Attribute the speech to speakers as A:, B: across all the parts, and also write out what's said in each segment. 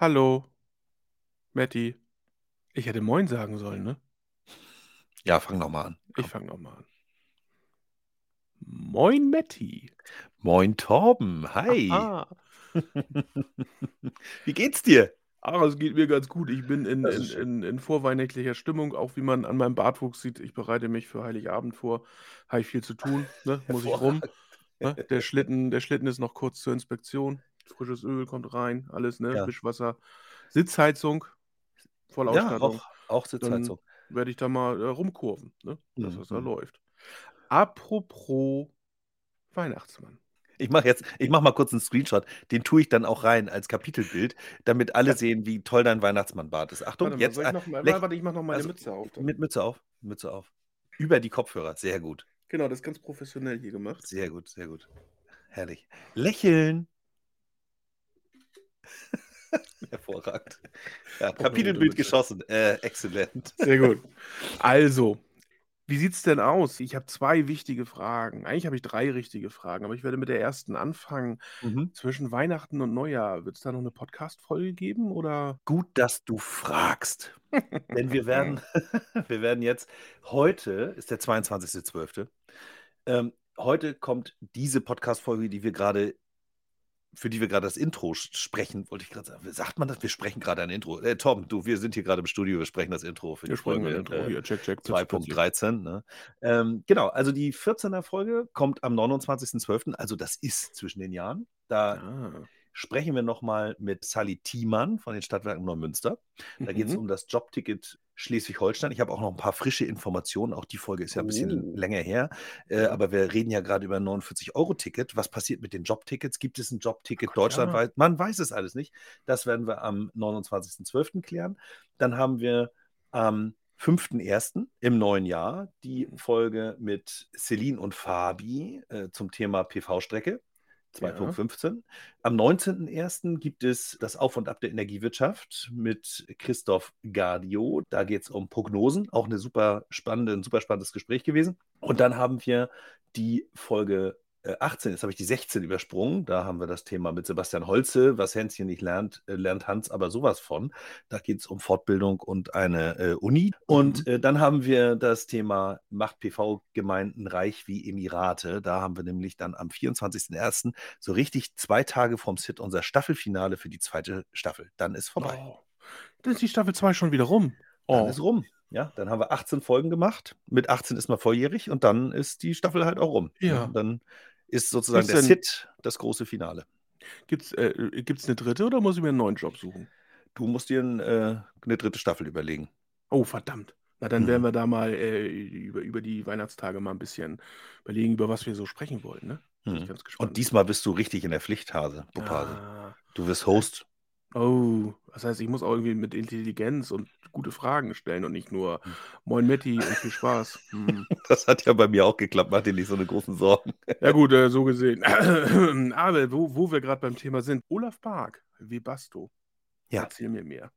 A: Hallo, Matti. Ich hätte Moin sagen sollen, ne?
B: Ja, fang noch mal an.
A: Ich fange nochmal an. Moin, Matti.
B: Moin, Torben. Hi. Wie geht's dir?
A: ah, es geht mir ganz gut. Ich bin in, in, in, in vorweihnachtlicher Stimmung, auch wie man an meinem Bartwuchs sieht. Ich bereite mich für Heiligabend vor. Habe ich viel zu tun, ne? Muss ich rum. Ne? Der Schlitten, der Schlitten ist noch kurz zur Inspektion. Frisches Öl kommt rein, alles, ne?
B: Ja.
A: Wischwasser, Sitzheizung,
B: Ja,
A: Vollausstattung.
B: auch, auch
A: Dann
B: Sitzheizung.
A: werde ich da mal äh, rumkurven, ne? Dass das da
B: Mhm.
A: läuft. Apropos Weihnachtsmann.
B: Ich mache jetzt, ich mache mal kurz einen Screenshot. Den tue ich dann auch rein als Kapitelbild, damit alle
A: Ja.
B: sehen, wie toll dein Weihnachtsmannbart ist. Achtung,
A: Warte
B: jetzt.
A: ich
B: äh,
A: noch mal,
B: lech-
A: warte, ich mache noch meine
B: also,
A: Mütze auf. Dann.
B: Mit Mütze auf, Mütze auf. Über die Kopfhörer, sehr gut.
A: Genau, das ist ganz professionell hier gemacht.
B: Sehr gut, sehr gut. Herrlich. Lächeln. Hervorragend. Ja, Kapitelbild geschossen. Äh, exzellent.
A: Sehr gut. Also, wie sieht's denn aus? Ich habe zwei wichtige Fragen. Eigentlich habe ich drei richtige Fragen, aber ich werde mit der ersten anfangen.
B: Mhm.
A: Zwischen Weihnachten und Neujahr, wird es da noch eine Podcast-Folge geben oder?
B: Gut, dass du fragst. Denn wir werden, wir werden jetzt, heute ist der 22.12. Ähm, heute kommt diese Podcast-Folge, die wir gerade, für die wir gerade das Intro sprechen, wollte ich gerade sagen. Sagt man das? Wir sprechen gerade ein Intro. Äh, Tom, du, wir sind hier gerade im Studio, wir sprechen das Intro für
A: Wir
B: die
A: sprechen
B: Folge.
A: ein Intro
B: äh,
A: hier. Check, check. Plitz, plitzi.
B: 2.13. Ne? Ähm, genau, also die 14er Folge kommt am 29.12., also das ist zwischen den Jahren. Da
A: Ah.
B: Sprechen wir nochmal mit Sally Thiemann von den Stadtwerken Neumünster. Da geht es
A: Mhm.
B: um das Jobticket Schleswig-Holstein. Ich habe auch noch ein paar frische Informationen. Auch die Folge ist ja ein bisschen
A: Oh.
B: länger her. Äh,
A: Ja.
B: aber wir reden ja gerade über ein 49-Euro-Ticket. Was passiert mit den Jobtickets? Gibt es ein Jobticket deutschlandweit? Man weiß es alles nicht. Das werden wir am 29.12. klären. Dann haben wir am 5.1. im neuen Jahr die Folge mit Celine und Fabi äh, zum Thema PV-Strecke.
A: Ja.
B: 2.15. Am 19.01. gibt es das Auf und Ab der Energiewirtschaft mit Christoph Gardio. Da geht es um Prognosen. Auch eine super spannende, ein super spannendes Gespräch gewesen. Und dann haben wir die Folge 18, jetzt habe ich die 16 übersprungen. Da haben wir das Thema mit Sebastian Holze. Was Hänschen nicht lernt, äh, lernt Hans aber sowas von. Da geht es um Fortbildung und eine äh, Uni. Und
A: Mhm.
B: äh, dann haben wir das Thema Macht PV-Gemeinden reich wie Emirate. Da haben wir nämlich dann am 24.01. so richtig zwei Tage vom Sit unser Staffelfinale für die zweite Staffel. Dann ist vorbei.
A: Oh. Dann ist die Staffel 2 schon wieder rum.
B: Dann
A: Oh.
B: ist rum. Ja, dann haben wir 18 Folgen gemacht. Mit 18 ist man volljährig und dann ist die Staffel halt auch rum.
A: Ja.
B: Ne? Dann ist sozusagen
A: Gibt's
B: der Sit das große Finale.
A: Gibt's, äh, gibt's eine dritte oder muss ich mir einen neuen Job suchen?
B: Du musst dir ein, äh, eine dritte Staffel überlegen.
A: Oh, verdammt. Na, dann
B: Mhm.
A: werden wir da mal äh, über, über die Weihnachtstage mal ein bisschen überlegen, über was wir so sprechen wollen. Ne?
B: Mhm.
A: ganz gespannt.
B: Und diesmal bist du richtig in der Pflichthase, Buphase.
A: Ah.
B: Du wirst Host.
A: Oh, das heißt, ich muss auch irgendwie mit Intelligenz und gute Fragen stellen und nicht nur
B: Hm.
A: Moin Matti und viel Spaß. Hm.
B: Das hat ja bei mir auch geklappt. Mach dir nicht so eine großen Sorgen.
A: Ja gut, äh, so gesehen. Aber wo, wo wir gerade beim Thema sind, Olaf Bark, Webasto.
B: Ja.
A: Erzähl mir mehr.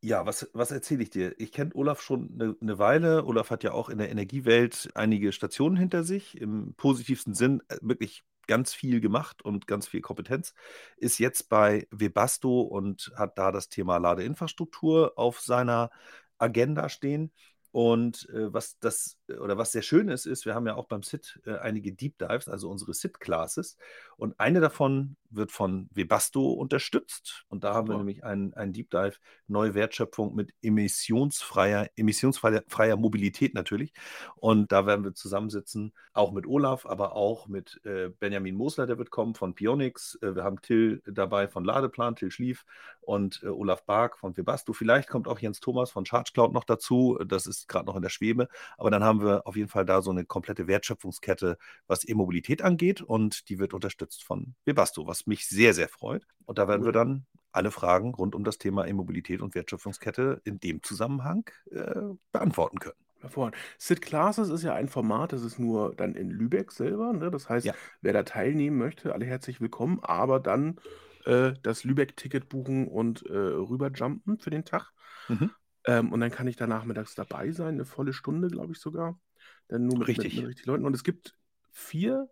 B: Ja, was, was erzähle ich dir? Ich kenne Olaf schon eine, eine Weile. Olaf hat ja auch in der Energiewelt einige Stationen hinter sich. Im positivsten Sinn äh, wirklich ganz viel gemacht und ganz viel Kompetenz. Ist jetzt bei Webasto und hat da das Thema Ladeinfrastruktur auf seiner Agenda stehen. Und äh, was das oder was sehr schön ist, ist, wir haben ja auch beim SIT äh, einige Deep Dives, also unsere SIT-Classes. Und eine davon wird von Webasto unterstützt. Und da haben wir nämlich einen, einen Deep Dive, neue Wertschöpfung mit emissionsfreier, emissionsfreier freier Mobilität natürlich. Und da werden wir zusammensitzen, auch mit Olaf, aber auch mit äh, Benjamin Mosler, der wird kommen von Pionix. Äh, wir haben Till dabei von Ladeplan, Till Schlief und äh, Olaf Bark von Webasto. Vielleicht kommt auch Jens Thomas von ChargeCloud noch dazu. Das ist gerade noch in der Schwebe. Aber dann haben wir auf jeden Fall da so eine komplette Wertschöpfungskette, was E-Mobilität angeht. Und die wird unterstützt von Webasto, was mich sehr, sehr freut. Und da werden wir dann alle Fragen rund um das Thema E-Mobilität und Wertschöpfungskette in dem Zusammenhang äh, beantworten können.
A: Hervorragend. Sid Classes ist ja ein Format, das ist nur dann in Lübeck selber. Ne? Das heißt,
B: Ja.
A: wer da teilnehmen möchte, alle herzlich willkommen, aber dann äh, das Lübeck-Ticket buchen und äh, rüberjumpen für den Tag.
B: Mhm.
A: Ähm, und dann kann ich da nachmittags dabei sein, eine volle Stunde, glaube ich sogar. Dann nur mit,
B: Richtig.
A: Mit, mit richtig Leuten. Und es gibt vier,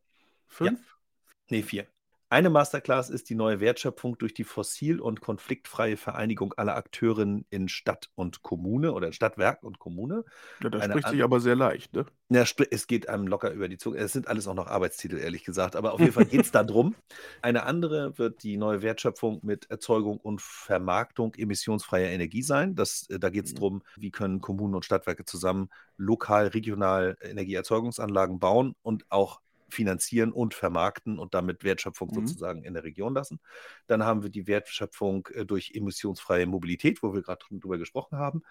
A: fünf,
B: Nee, vier.
C: Eine Masterclass ist die neue Wertschöpfung durch die fossil- und konfliktfreie Vereinigung aller Akteurinnen in Stadt und Kommune oder Stadtwerk und Kommune.
A: Ja, das
C: Eine
A: spricht sich aber sehr leicht, ne?
C: Ja, es geht einem locker über die Zunge. Es sind alles auch noch Arbeitstitel, ehrlich gesagt. Aber auf jeden Fall geht es darum. Eine andere wird die neue Wertschöpfung mit Erzeugung und Vermarktung emissionsfreier Energie sein. Das, äh, da geht es
A: Mhm.
C: darum, wie können Kommunen und Stadtwerke zusammen lokal, regional Energieerzeugungsanlagen bauen und auch finanzieren und vermarkten und damit Wertschöpfung
A: Mhm.
C: sozusagen in der Region lassen. Dann haben wir die Wertschöpfung äh, durch emissionsfreie Mobilität, wo wir gerade drüber gesprochen haben.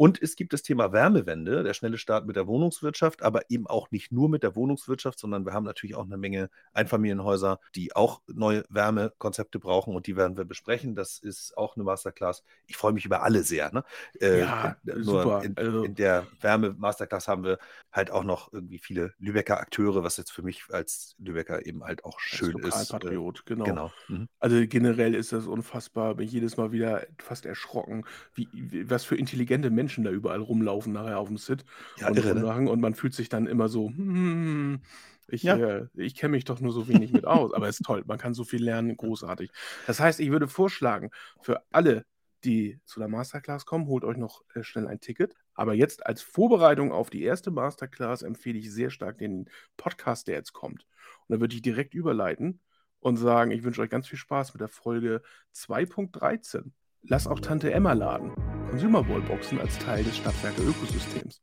C: Und es gibt das Thema Wärmewende, der schnelle Start mit der Wohnungswirtschaft, aber eben auch nicht nur mit der Wohnungswirtschaft, sondern wir haben natürlich auch eine Menge Einfamilienhäuser, die auch neue Wärmekonzepte brauchen und die werden wir besprechen. Das ist auch eine Masterclass. Ich freue mich über alle sehr. Ne? Äh,
A: Ja,
C: nur
A: super.
C: In,
A: Also-
C: in der Wärme-Masterclass haben wir halt auch noch irgendwie viele Lübecker Akteure, was jetzt für mich als Lübecker eben halt auch
A: Als
C: schön ist. Äh,
A: Lokalpatriot, genau.
C: Genau. Mhm.
A: Also generell ist das unfassbar. Bin jedes Mal wieder fast erschrocken, wie, was für intelligente Menschen da überall rumlaufen nachher auf dem Sit
C: Ja,
A: und,
C: irre, ne?
A: Und man fühlt sich dann immer so, hm, ich,
C: Ja.
A: äh, ich kenne mich doch nur so wenig mit aus. Aber es ist toll, man kann so viel lernen, großartig. Das heißt, ich würde vorschlagen, für alle, die zu der Masterclass kommen, holt euch noch äh, schnell ein Ticket. Aber jetzt als Vorbereitung auf die erste Masterclass empfehle ich sehr stark den Podcast, der jetzt kommt. Und da würde ich direkt überleiten und sagen, ich wünsche euch ganz viel Spaß mit der Folge 2.13. Lass auch Tante Emma laden. Consumer Wallboxen als Teil des Stadtwerke Ökosystems.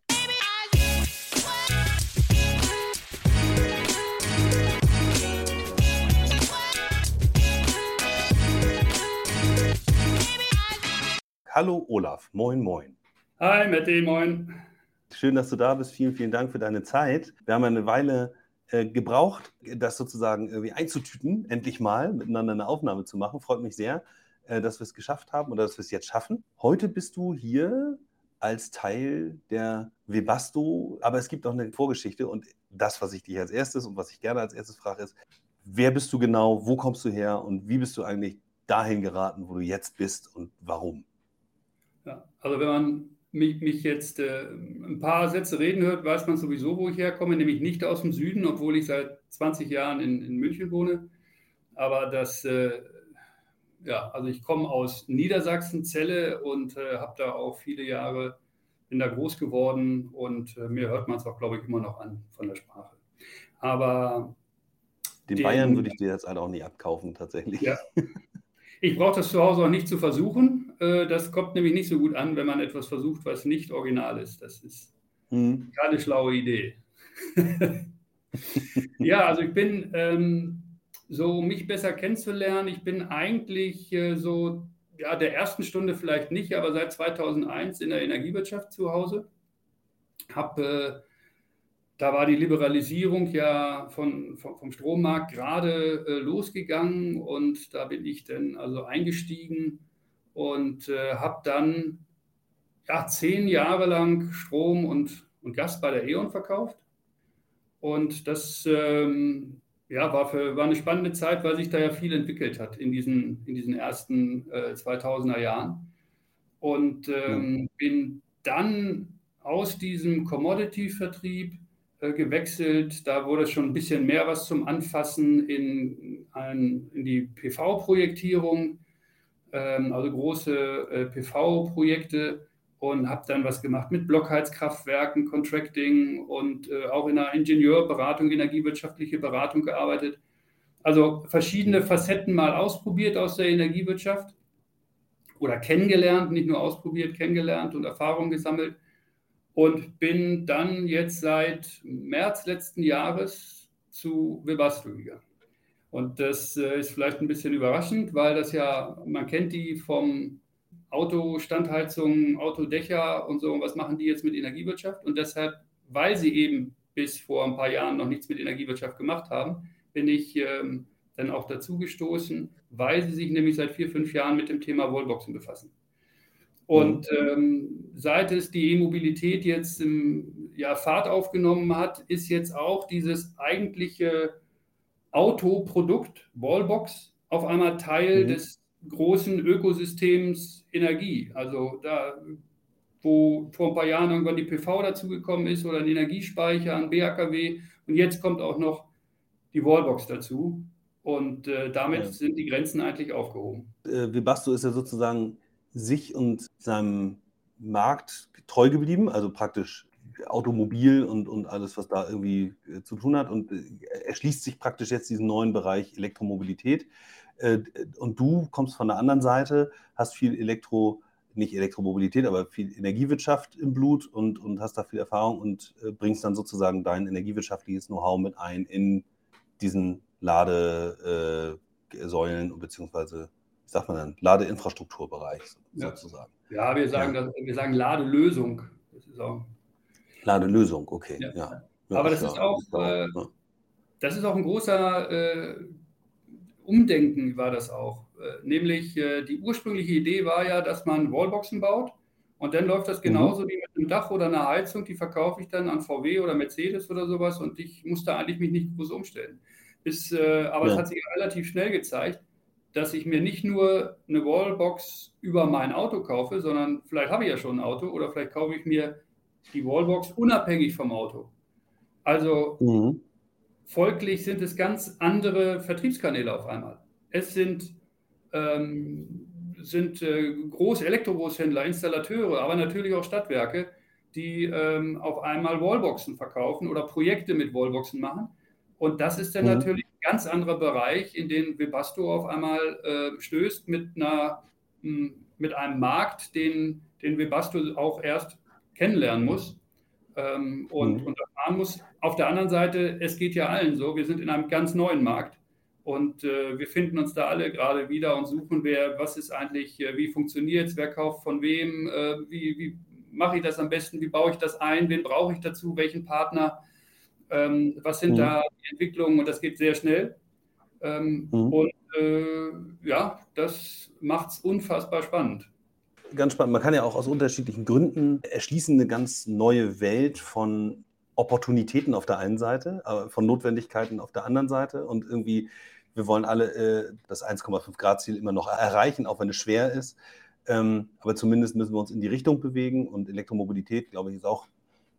C: Hallo Olaf, moin, moin.
D: Hi, Matti, moin.
C: Schön, dass du da bist. Vielen, vielen Dank für deine Zeit. Wir haben eine Weile äh, gebraucht, das sozusagen irgendwie einzutüten, endlich mal miteinander eine Aufnahme zu machen. Freut mich sehr, äh, dass wir es geschafft haben oder dass wir es jetzt schaffen. Heute bist du hier als Teil der Webasto, aber es gibt auch eine Vorgeschichte und das, was ich dich als erstes und was ich gerne als erstes frage, ist, wer bist du genau, wo kommst du her und wie bist du eigentlich dahin geraten, wo du jetzt bist und warum?
D: Ja, also wenn man mich, mich jetzt äh, ein paar Sätze reden hört, weiß man sowieso, wo ich herkomme, nämlich nicht aus dem Süden, obwohl ich seit 20 Jahren in, in München wohne. Aber das, äh, ja, also ich komme aus Niedersachsen, Celle und äh, habe da auch viele Jahre, bin da groß geworden und äh, mir hört man es auch, glaube ich, immer noch an von der Sprache. Aber
C: Den,
D: Den-
C: Bayern würde ich dir jetzt halt auch nicht abkaufen, tatsächlich.
D: Ja. Ich brauche das zu Hause auch nicht zu versuchen. Äh, Das kommt nämlich nicht so gut an, wenn man etwas versucht, was nicht original ist. Das ist
C: Hm.
D: keine schlaue Idee. ja, also ich bin, ähm, so mich besser kennenzulernen, ich bin eigentlich äh, so, ja, der ersten Stunde vielleicht nicht, aber seit 2001 in der Energiewirtschaft zu Hause. Hab, äh, da war die Liberalisierung ja von, vom, vom Strommarkt gerade äh, losgegangen und da bin ich dann also eingestiegen und äh, habe dann ja, zehn Jahre lang Strom und, und Gas bei der E.ON verkauft. Und das ähm, ja, war, für, war eine spannende Zeit, weil sich da ja viel entwickelt hat in diesen, in diesen ersten äh, 2000er Jahren. Und ähm, bin dann aus diesem Commodity-Vertrieb äh, gewechselt. Da wurde schon ein bisschen mehr was zum Anfassen in, ein, in die PV-Projektierung, ähm, also große äh, PV-Projekte und habe dann was gemacht mit Blockheizkraftwerken, Contracting und äh, auch in der Ingenieurberatung, energiewirtschaftliche Beratung gearbeitet. Also verschiedene Facetten mal ausprobiert aus der Energiewirtschaft oder kennengelernt, nicht nur ausprobiert, kennengelernt und Erfahrung gesammelt und bin dann jetzt seit März letzten Jahres zu Webasto gegangen. Und das äh, ist vielleicht ein bisschen überraschend, weil das ja, man kennt die vom Autostandheizung, Autodächer und so, was machen die jetzt mit Energiewirtschaft? Und deshalb, weil sie eben bis vor ein paar Jahren noch nichts mit Energiewirtschaft gemacht haben, bin ich ähm, dann auch dazu gestoßen, weil sie sich nämlich seit vier, fünf Jahren mit dem Thema Wallboxen befassen. Und ähm, seit es die E-Mobilität jetzt im ja, Fahrt aufgenommen hat, ist jetzt auch dieses eigentliche Autoprodukt Wallbox auf einmal Teil
C: Mhm.
D: des großen Ökosystems Energie. Also da, wo vor ein paar Jahren irgendwann die PV dazugekommen ist oder ein Energiespeicher, ein BHKW und jetzt kommt auch noch die Wallbox dazu. Und äh, damit ja. sind die Grenzen eigentlich aufgehoben.
C: Äh, Webasto ist ja sozusagen sich und seinem Markt treu geblieben, also praktisch Automobil und, und alles, was da irgendwie äh, zu tun hat. Und äh, erschließt sich praktisch jetzt diesen neuen Bereich Elektromobilität. Äh, und du kommst von der anderen Seite, hast viel Elektro, nicht Elektromobilität, aber viel Energiewirtschaft im Blut und, und hast da viel Erfahrung und äh, bringst dann sozusagen dein energiewirtschaftliches Know-how mit ein in diesen Ladesäulen äh, beziehungsweise, wie sagt man dann, Ladeinfrastrukturbereich sozusagen.
D: Ja, wir sagen, ja. Das, wir sagen Ladelösung.
C: Das ist auch Ladelösung, okay. Ja. ja.
D: ja Aber das ist auch, das ist auch ein großer äh, Umdenken, war das auch. Äh, nämlich äh, die ursprüngliche Idee war ja, dass man Wallboxen baut und dann läuft das mhm. genauso mhm. wie mit einem Dach oder einer Heizung. Die verkaufe ich dann an VW oder Mercedes oder sowas und ich musste eigentlich mich nicht groß umstellen. Bis, äh, aber ja. es hat sich relativ schnell gezeigt, dass ich mir nicht nur eine Wallbox über mein Auto kaufe, sondern vielleicht habe ich ja schon ein Auto oder vielleicht kaufe ich mir die Wallbox unabhängig vom Auto. Also mhm. Folglich sind es ganz andere Vertriebskanäle auf einmal. Es sind, ähm, sind äh, große Elektrogroßhändler, Installateure, aber natürlich auch Stadtwerke, die ähm, auf einmal Wallboxen verkaufen oder Projekte mit Wallboxen machen. Und das ist dann mhm. natürlich ein ganz anderer Bereich, in den Webasto auf einmal äh, stößt mit, einer, mit einem Markt, den, den Webasto auch erst kennenlernen muss ähm, und, mhm. und erfahren muss. Auf der anderen Seite, es geht ja allen so, wir sind in einem ganz neuen Markt und äh, wir finden uns da alle gerade wieder und suchen, wer, was ist eigentlich, äh, wie funktioniert es, wer kauft von wem, äh, wie, wie mache ich das am besten, wie baue ich das ein, wen brauche ich dazu, welchen Partner, ähm, was sind mhm. da die Entwicklungen und das geht sehr schnell. Ähm, mhm. Und äh, ja, das macht es unfassbar spannend
C: ganz spannend. Man kann ja auch aus unterschiedlichen Gründen erschließen eine ganz neue Welt von Opportunitäten auf der einen Seite, von Notwendigkeiten auf der anderen Seite und irgendwie, wir wollen alle äh, das 1,5 Grad Ziel immer noch erreichen, auch wenn es schwer ist. Ähm, aber zumindest müssen wir uns in die Richtung bewegen und Elektromobilität, glaube ich, ist auch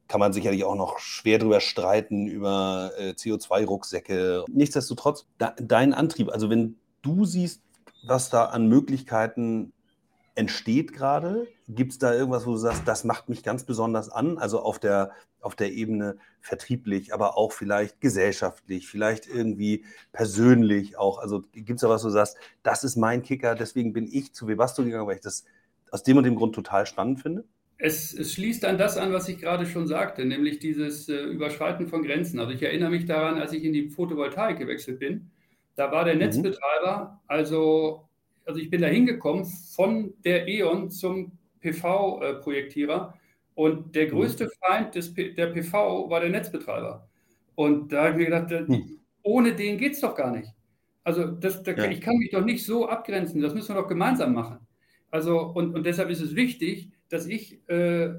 C: kann man sicherlich auch noch schwer drüber streiten, über äh, CO2-Rucksäcke. Nichtsdestotrotz, dein Antrieb, also wenn du siehst, was da an Möglichkeiten entsteht gerade? Gibt es da irgendwas, wo du sagst, das macht mich ganz besonders an? Also auf der, auf der Ebene vertrieblich, aber auch vielleicht gesellschaftlich, vielleicht irgendwie persönlich auch. Also gibt es da was, wo du sagst, das ist mein Kicker, deswegen bin ich zu Webasto gegangen, weil ich das aus dem und dem Grund total spannend finde?
D: Es, es, schließt an das an, was ich gerade schon sagte, nämlich dieses äh, Überschreiten von Grenzen. Also ich erinnere mich daran, als ich in die Photovoltaik gewechselt bin, da war der mhm. Netzbetreiber also also ich bin da hingekommen von der E.ON zum PV-Projektierer und der mhm. größte. Feind des, der PV war der Netzbetreiber. Und da habe ich mir gedacht, mhm. ohne den geht es doch gar nicht. Also das, da, ja. ich kann mich doch nicht so abgrenzen, das müssen wir doch gemeinsam machen. Also und, und deshalb ist es wichtig, dass ich äh,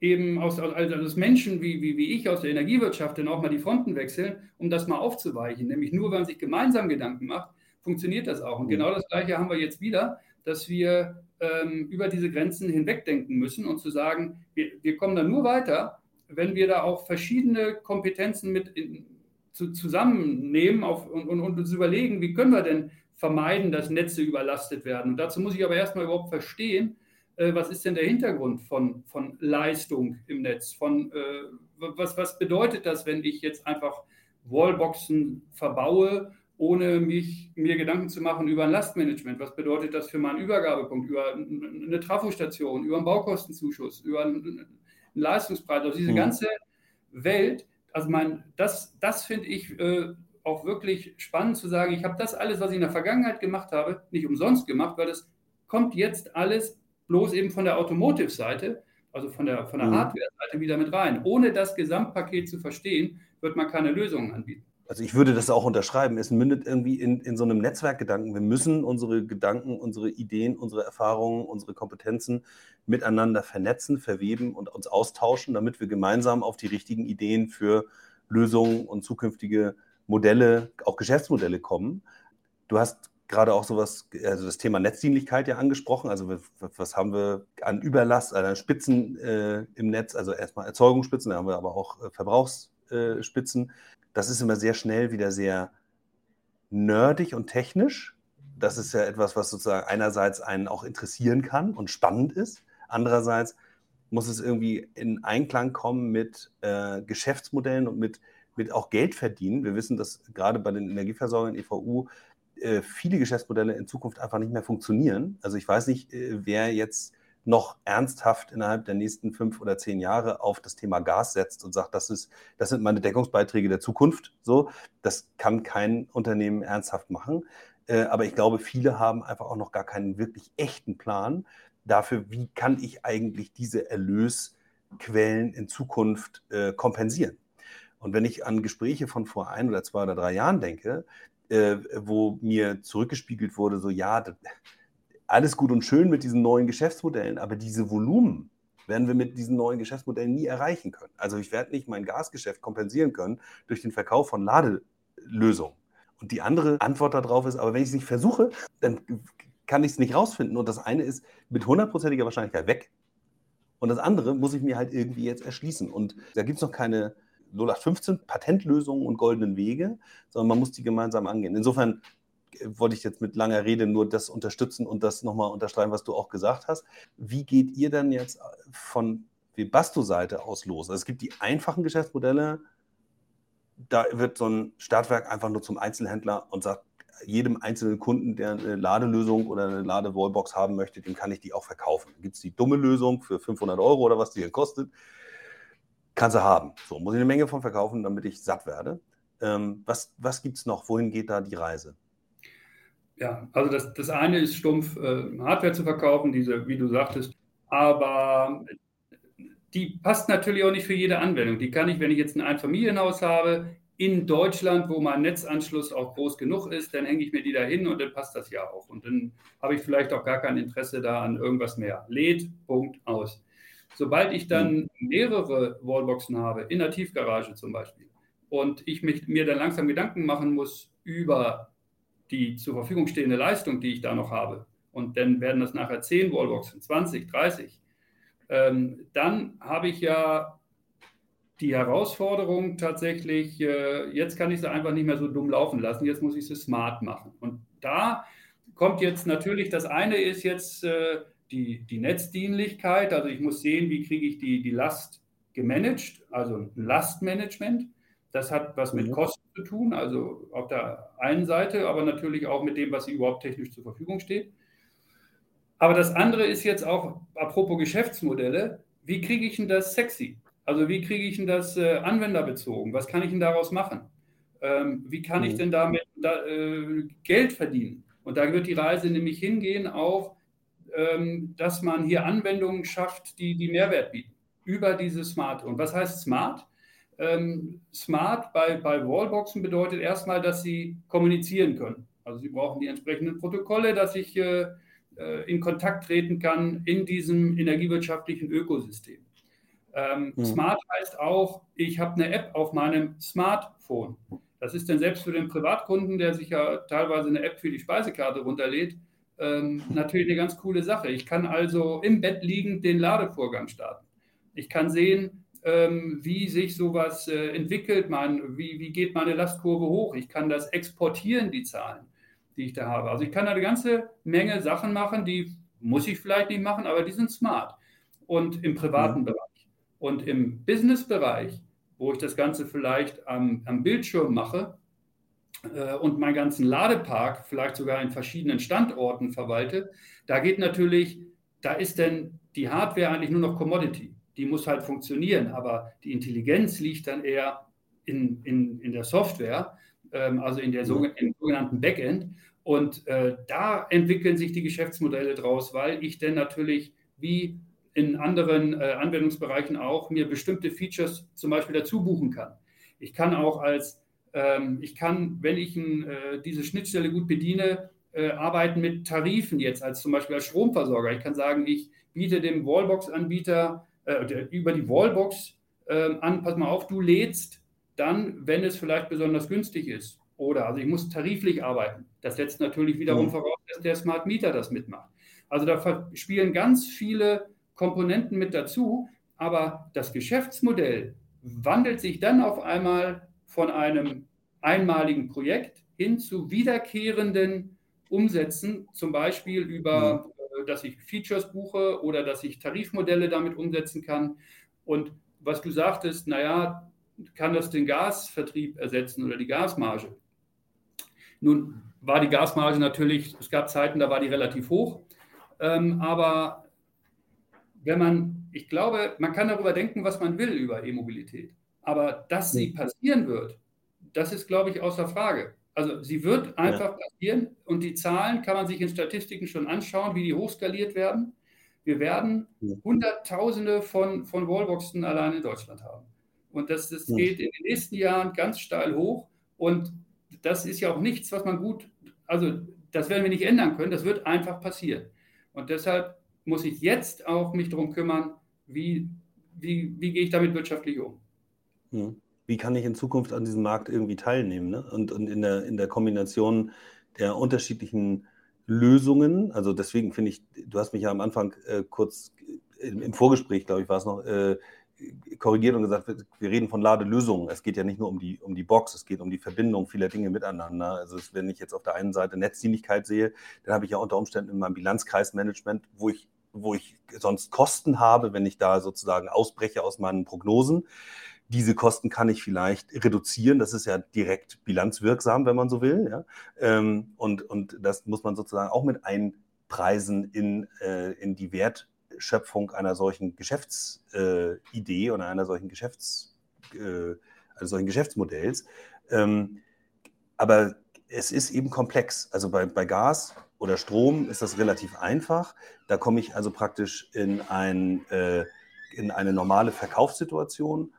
D: eben aus, also als Menschen wie, wie, wie ich aus der Energiewirtschaft dann auch mal die Fronten wechseln, um das mal aufzuweichen. Nämlich nur, wenn man sich gemeinsam Gedanken macht, funktioniert das auch. Und genau das Gleiche haben wir jetzt wieder, dass wir ähm, über diese Grenzen hinwegdenken müssen und zu sagen, wir, wir kommen da nur weiter, wenn wir da auch verschiedene Kompetenzen mit in, zu, zusammennehmen auf, und, und, und, uns überlegen, wie können wir denn vermeiden, dass Netze überlastet werden. Und dazu muss ich aber erstmal überhaupt verstehen, äh, was ist denn der Hintergrund von, von Leistung im Netz? Von, äh, was, was bedeutet das, wenn ich jetzt einfach Wallboxen verbaue ohne mich, mir Gedanken zu machen über ein Lastmanagement. Was bedeutet das für meinen Übergabepunkt, über eine Trafostation, über einen Baukostenzuschuss, über einen Leistungspreis, also diese mhm. ganze Welt. Also mein, das, das finde ich äh, auch wirklich spannend zu sagen, ich habe das alles, was ich in der Vergangenheit gemacht habe, nicht umsonst gemacht, weil das kommt jetzt alles bloß eben von der Automotive-Seite, also von der, von der mhm. Hardware-Seite wieder mit rein. Ohne das Gesamtpaket zu verstehen, wird man keine Lösungen anbieten
C: also ich würde das auch unterschreiben, es mündet irgendwie in, in so einem Netzwerkgedanken. Wir müssen unsere Gedanken, unsere Ideen, unsere Erfahrungen, unsere Kompetenzen miteinander vernetzen, verweben und uns austauschen, damit wir gemeinsam auf die richtigen Ideen für Lösungen und zukünftige Modelle, auch Geschäftsmodelle kommen. Du hast gerade auch sowas, also das Thema Netzdienlichkeit ja angesprochen. Also was haben wir an Überlast, an Spitzen äh, im Netz? Also erstmal Erzeugungsspitzen, da haben wir aber auch äh, Verbrauchsspitzen das ist immer sehr schnell wieder sehr nerdig und technisch. Das ist ja etwas, was sozusagen einerseits einen auch interessieren kann und spannend ist. Andererseits muss es irgendwie in Einklang kommen mit äh, Geschäftsmodellen und mit, mit auch Geld verdienen. Wir wissen, dass gerade bei den Energieversorgern EVU äh, viele Geschäftsmodelle in Zukunft einfach nicht mehr funktionieren. Also ich weiß nicht, äh, wer jetzt noch ernsthaft innerhalb der nächsten fünf oder zehn Jahre auf das Thema Gas setzt und sagt, das, ist, das sind meine Deckungsbeiträge der Zukunft. So, das kann kein Unternehmen ernsthaft machen. Äh, aber ich glaube, viele haben einfach auch noch gar keinen wirklich echten Plan dafür, wie kann ich eigentlich diese Erlösquellen in Zukunft äh, kompensieren. Und wenn ich an Gespräche von vor ein oder zwei oder drei Jahren denke, äh, wo mir zurückgespiegelt wurde, so ja, alles gut und schön mit diesen neuen Geschäftsmodellen, aber diese Volumen werden wir mit diesen neuen Geschäftsmodellen nie erreichen können. Also ich werde nicht mein Gasgeschäft kompensieren können durch den Verkauf von Ladelösungen. Und die andere Antwort darauf ist, aber wenn ich es nicht versuche, dann kann ich es nicht rausfinden. Und das eine ist mit hundertprozentiger Wahrscheinlichkeit weg. Und das andere muss ich mir halt irgendwie jetzt erschließen. Und da gibt es noch keine 0815 Patentlösungen und goldenen Wege, sondern man muss die gemeinsam angehen. Insofern wollte ich jetzt mit langer Rede nur das unterstützen und das nochmal unterstreichen, was du auch gesagt hast. Wie geht ihr dann jetzt von Webasto-Seite aus los? Also es gibt die einfachen Geschäftsmodelle, da wird so ein Startwerk einfach nur zum Einzelhändler und sagt, jedem einzelnen Kunden, der eine Ladelösung oder eine Ladewallbox haben möchte, dem kann ich die auch verkaufen. Dann gibt es die dumme Lösung für 500 Euro oder was die hier kostet. Kannst du haben. So, muss ich eine Menge von verkaufen, damit ich satt werde. Ähm, was was gibt es noch? Wohin geht da die Reise?
D: Ja, also das, das eine ist stumpf, äh, Hardware zu verkaufen, diese, wie du sagtest, aber die passt natürlich auch nicht für jede Anwendung. Die kann ich, wenn ich jetzt ein Einfamilienhaus habe, in Deutschland, wo mein Netzanschluss auch groß genug ist, dann hänge ich mir die da hin und dann passt das ja auch. Und dann habe ich vielleicht auch gar kein Interesse da an irgendwas mehr. Lädt, Punkt, aus. Sobald ich dann mehrere Wallboxen habe, in der Tiefgarage zum Beispiel, und ich mich, mir dann langsam Gedanken machen muss über die zur Verfügung stehende Leistung, die ich da noch habe, und dann werden das nachher 10 Wallboxen, 20, 30, ähm, dann habe ich ja die Herausforderung tatsächlich, äh, jetzt kann ich sie einfach nicht mehr so dumm laufen lassen, jetzt muss ich sie smart machen. Und da kommt jetzt natürlich, das eine ist jetzt äh, die, die Netzdienlichkeit, also ich muss sehen, wie kriege ich die, die Last gemanagt, also Lastmanagement. Das hat was mit mhm. Kosten zu tun, also auf der einen Seite, aber natürlich auch mit dem, was überhaupt technisch zur Verfügung steht. Aber das andere ist jetzt auch, apropos Geschäftsmodelle, wie kriege ich denn das sexy? Also wie kriege ich denn das äh, anwenderbezogen? Was kann ich denn daraus machen? Ähm, wie kann ich mhm. denn damit da, äh, Geld verdienen? Und da wird die Reise nämlich hingehen auf, ähm, dass man hier Anwendungen schafft, die, die Mehrwert bieten über diese Smart. Und was heißt Smart? Ähm, Smart bei, bei Wallboxen bedeutet erstmal, dass sie kommunizieren können. Also sie brauchen die entsprechenden Protokolle, dass ich äh, äh in Kontakt treten kann in diesem energiewirtschaftlichen Ökosystem. Ähm, mhm. Smart heißt auch, ich habe eine App auf meinem Smartphone. Das ist dann selbst für den Privatkunden, der sich ja teilweise eine App für die Speisekarte runterlädt, ähm, natürlich eine ganz coole Sache. Ich kann also im Bett liegend den Ladevorgang starten. Ich kann sehen, ähm, wie sich sowas äh, entwickelt, mein, wie, wie geht meine Lastkurve hoch. Ich kann das exportieren, die Zahlen, die ich da habe. Also ich kann da eine ganze Menge Sachen machen, die muss ich vielleicht nicht machen, aber die sind smart. Und im privaten mhm. Bereich. Und im Business-Bereich, wo ich das Ganze vielleicht am, am Bildschirm mache äh, und meinen ganzen Ladepark vielleicht sogar in verschiedenen Standorten verwalte, da geht natürlich, da ist denn die Hardware eigentlich nur noch Commodity. Die muss halt funktionieren, aber die Intelligenz liegt dann eher in, in, in der Software, ähm, also in der sogenannten Backend. Und äh, da entwickeln sich die Geschäftsmodelle draus, weil ich dann natürlich wie in anderen äh, Anwendungsbereichen auch mir bestimmte Features zum Beispiel dazu buchen kann. Ich kann auch als, ähm, ich kann, wenn ich ein, äh, diese Schnittstelle gut bediene, äh, arbeiten mit Tarifen jetzt als zum Beispiel als Stromversorger. Ich kann sagen, ich biete dem Wallbox-Anbieter äh, über die Wallbox ähm, an, pass mal auf, du lädst dann, wenn es vielleicht besonders günstig ist. Oder, also ich muss tariflich arbeiten. Das setzt natürlich wiederum mhm. voraus, dass der Smart Meter das mitmacht. Also da spielen ganz viele Komponenten mit dazu, aber das Geschäftsmodell wandelt sich dann auf einmal von einem einmaligen Projekt hin zu wiederkehrenden Umsätzen, zum Beispiel über, mhm. Dass ich Features buche oder dass ich Tarifmodelle damit umsetzen kann. Und was du sagtest, naja, kann das den Gasvertrieb ersetzen oder die Gasmarge? Nun war die Gasmarge natürlich, es gab Zeiten, da war die relativ hoch, ähm, aber wenn man, ich glaube, man kann darüber denken, was man will über E-Mobilität, aber dass sie passieren wird, das ist, glaube ich, außer Frage. Also sie wird einfach ja. passieren und die Zahlen kann man sich in Statistiken schon anschauen, wie die hochskaliert werden. Wir werden Hunderttausende von, von Wallboxen allein in Deutschland haben. Und das, das geht in den nächsten Jahren ganz steil hoch. Und das ist ja auch nichts, was man gut, also das werden wir nicht ändern können, das wird einfach passieren. Und deshalb muss ich jetzt auch mich darum kümmern, wie, wie, wie gehe ich damit wirtschaftlich um.
C: Wie kann ich in Zukunft an diesem Markt irgendwie teilnehmen? Ne? Und, und in, der, in der Kombination der unterschiedlichen Lösungen, also deswegen finde ich, du hast mich ja am Anfang äh, kurz im, im Vorgespräch, glaube ich, war es noch, äh, korrigiert und gesagt, wir reden von Ladelösungen. Es geht ja nicht nur um die, um die Box, es geht um die Verbindung vieler Dinge miteinander. Also wenn ich jetzt auf der einen Seite Netzdienlichkeit sehe, dann habe ich ja unter Umständen in meinem Bilanzkreismanagement, wo ich, wo ich sonst Kosten habe, wenn ich da sozusagen ausbreche aus meinen Prognosen. Diese Kosten kann ich vielleicht reduzieren. Das ist ja direkt bilanzwirksam, wenn man so will. Ja? Ähm, und, und das muss man sozusagen auch mit einpreisen in, äh, in die Wert, Schöpfung einer solchen Geschäftsidee äh, oder einer solchen Geschäfts, äh, eines solchen Geschäftsmodells. Ähm, aber es ist eben komplex. Also bei, bei Gas oder Strom ist das relativ einfach. Da komme ich also praktisch in, ein, äh, in eine normale Verkaufssituation.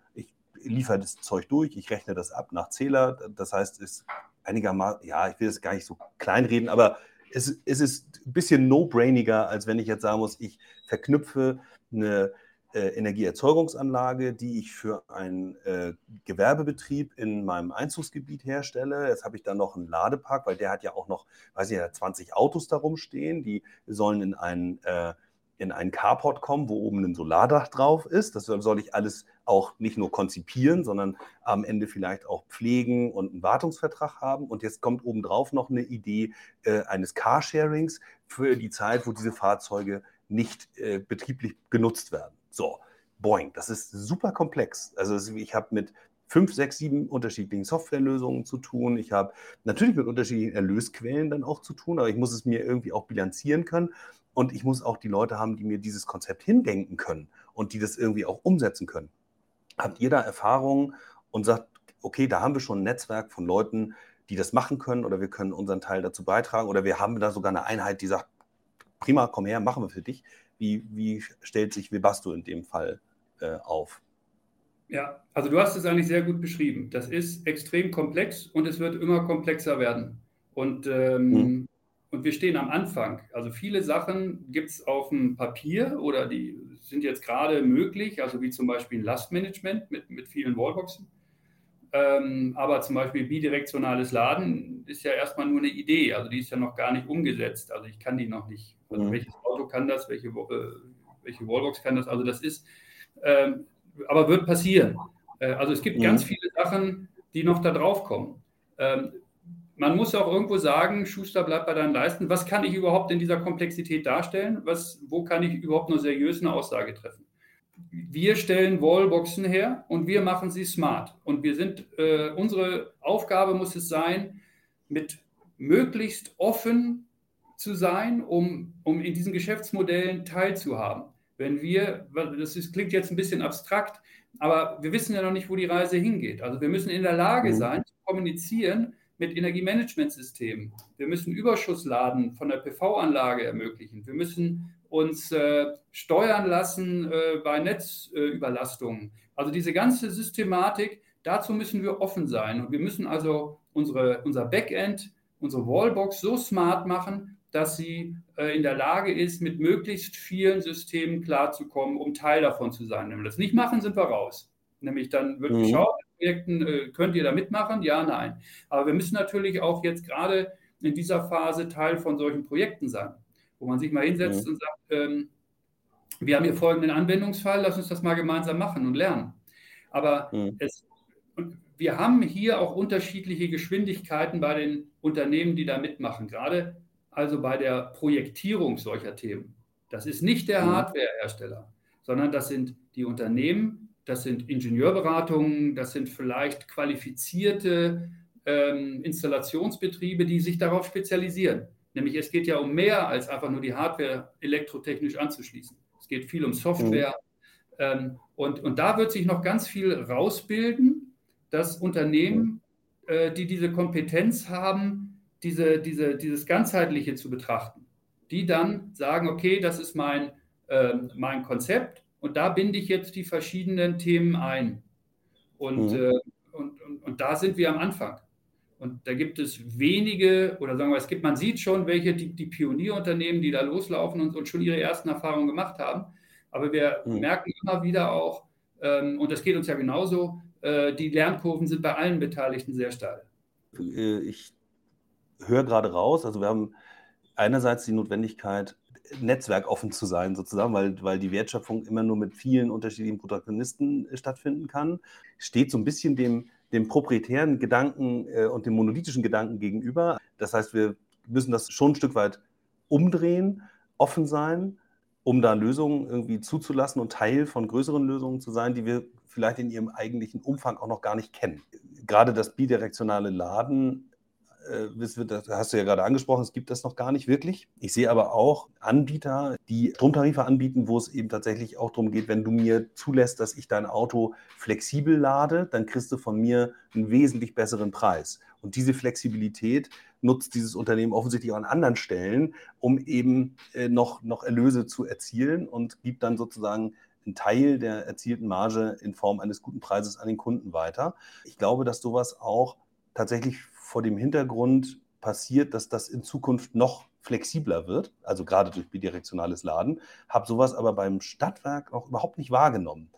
C: Liefere das Zeug durch, ich rechne das ab nach Zähler. Das heißt, es ist einigermaßen, ja, ich will es gar nicht so kleinreden, aber es, es ist ein bisschen no-brainiger, als wenn ich jetzt sagen muss, ich verknüpfe eine äh, Energieerzeugungsanlage, die ich für einen äh, Gewerbebetrieb in meinem Einzugsgebiet herstelle. Jetzt habe ich dann noch einen Ladepark, weil der hat ja auch noch, weiß ich ja, 20 Autos darum stehen, die sollen in einen äh, in einen Carport kommen, wo oben ein Solardach drauf ist. Das soll ich alles auch nicht nur konzipieren, sondern am Ende vielleicht auch pflegen und einen Wartungsvertrag haben. Und jetzt kommt obendrauf noch eine Idee äh, eines Carsharings für die Zeit, wo diese Fahrzeuge nicht äh, betrieblich genutzt werden. So, boing, das ist super komplex. Also ich habe mit fünf, sechs, sieben unterschiedlichen Softwarelösungen zu tun. Ich habe natürlich mit unterschiedlichen Erlösquellen dann auch zu tun, aber ich muss es mir irgendwie auch bilanzieren können. Und ich muss auch die Leute haben, die mir dieses Konzept hindenken können und die das irgendwie auch umsetzen können. Habt ihr da Erfahrungen und sagt, okay, da haben wir schon ein Netzwerk von Leuten, die das machen können oder wir können unseren Teil dazu beitragen oder wir haben da sogar eine Einheit, die sagt, prima, komm her, machen wir für dich. Wie, wie stellt sich Webasto in dem Fall äh, auf?
D: Ja, also du hast es eigentlich sehr gut beschrieben. Das ist extrem komplex und es wird immer komplexer werden. Und, ähm, hm. Und wir stehen am Anfang. Also viele Sachen gibt es auf dem Papier oder die sind jetzt gerade möglich, also wie zum Beispiel Lastmanagement mit, mit vielen Wallboxen. Ähm, aber zum Beispiel bidirektionales Laden ist ja erstmal nur eine Idee, also die ist ja noch gar nicht umgesetzt. Also ich kann die noch nicht. Also mhm. welches Auto kann das, welche, äh, welche Wallbox kann das? Also das ist, ähm, aber wird passieren. Äh, also es gibt mhm. ganz viele Sachen, die noch da drauf kommen. Ähm, man muss auch irgendwo sagen, Schuster bleibt bei deinen Leisten. Was kann ich überhaupt in dieser Komplexität darstellen? Was, wo kann ich überhaupt nur seriös eine Aussage treffen? wir stellen Wallboxen her und wir machen sie smart. Und wir sind, äh, unsere Aufgabe muss es sein, mit möglichst offen zu sein, um, um in diesen Geschäftsmodellen teilzuhaben. Wenn wir, das ist, klingt jetzt ein bisschen abstrakt, aber wir wissen ja noch nicht, wo die Reise hingeht. Also wir müssen in der Lage mhm. sein, zu kommunizieren mit Energiemanagementsystemen. Wir müssen Überschussladen von der PV-Anlage ermöglichen. Wir müssen uns äh, steuern lassen äh, bei Netzüberlastungen. also diese ganze Systematik, dazu müssen wir offen sein. Und wir müssen also unsere, unser Backend, unsere Wallbox so smart machen, dass sie äh, in der Lage ist, mit möglichst vielen Systemen klarzukommen, um Teil davon zu sein. Wenn wir das nicht machen, sind wir raus. Nämlich dann wird mhm. geschaut, Projekten, äh, könnt ihr da mitmachen? Ja, nein. Aber wir müssen natürlich auch jetzt gerade in dieser Phase Teil von solchen Projekten sein wo man sich mal hinsetzt mhm. und sagt, ähm, wir haben hier folgenden Anwendungsfall, lass uns das mal gemeinsam machen und lernen. Aber mhm. es, wir haben hier auch unterschiedliche Geschwindigkeiten bei den Unternehmen, die da mitmachen, gerade also bei der Projektierung solcher Themen. Das ist nicht der mhm. Hardwarehersteller, sondern das sind die Unternehmen, das sind Ingenieurberatungen, das sind vielleicht qualifizierte ähm, Installationsbetriebe, die sich darauf spezialisieren. Nämlich es geht ja um mehr als einfach nur die Hardware elektrotechnisch anzuschließen. Es geht viel um Software. Mhm. Ähm, und, und da wird sich noch ganz viel rausbilden, dass Unternehmen, äh, die diese Kompetenz haben, diese, diese, dieses Ganzheitliche zu betrachten, die dann sagen, okay, das ist mein, äh, mein Konzept und da binde ich jetzt die verschiedenen Themen ein. Und, mhm. äh, und, und, und da sind wir am Anfang. Und da gibt es wenige, oder sagen wir, es gibt, man sieht schon, welche die, die Pionierunternehmen, die da loslaufen und, und, schon ihre ersten Erfahrungen gemacht haben. Aber wir mhm. merken immer wieder auch, ähm, und das geht uns ja genauso, äh, die Lernkurven sind bei allen Beteiligten sehr steil.
C: Äh, ich höre gerade raus, also wir haben einerseits die Notwendigkeit, netzwerkoffen zu sein, sozusagen, weil, weil die Wertschöpfung immer nur mit vielen unterschiedlichen Protagonisten äh, stattfinden kann, steht so ein bisschen dem dem proprietären Gedanken äh, und dem monolithischen Gedanken gegenüber. Das heißt, wir müssen das schon ein Stück weit umdrehen, offen sein, um da Lösungen irgendwie zuzulassen und Teil von größeren Lösungen zu sein, die wir vielleicht in ihrem eigentlichen Umfang auch noch gar nicht kennen. Gerade das bidirektionale Laden das hast du ja gerade angesprochen, es gibt das noch gar nicht wirklich. Ich sehe aber auch Anbieter, die Stromtarife anbieten, wo es eben tatsächlich auch darum geht, wenn du mir zulässt, dass ich dein Auto flexibel lade, dann kriegst du von mir einen wesentlich besseren Preis. Und diese Flexibilität nutzt dieses Unternehmen offensichtlich auch an anderen Stellen, um eben äh, noch, noch Erlöse zu erzielen und gibt dann sozusagen einen Teil der erzielten Marge in Form eines guten Preises an den Kunden weiter. Ich glaube, dass sowas auch tatsächlich vor dem Hintergrund passiert, dass das in Zukunft noch flexibler wird, also gerade durch bidirektionales Laden, habe sowas aber beim Stadtwerk auch überhaupt nicht wahrgenommen.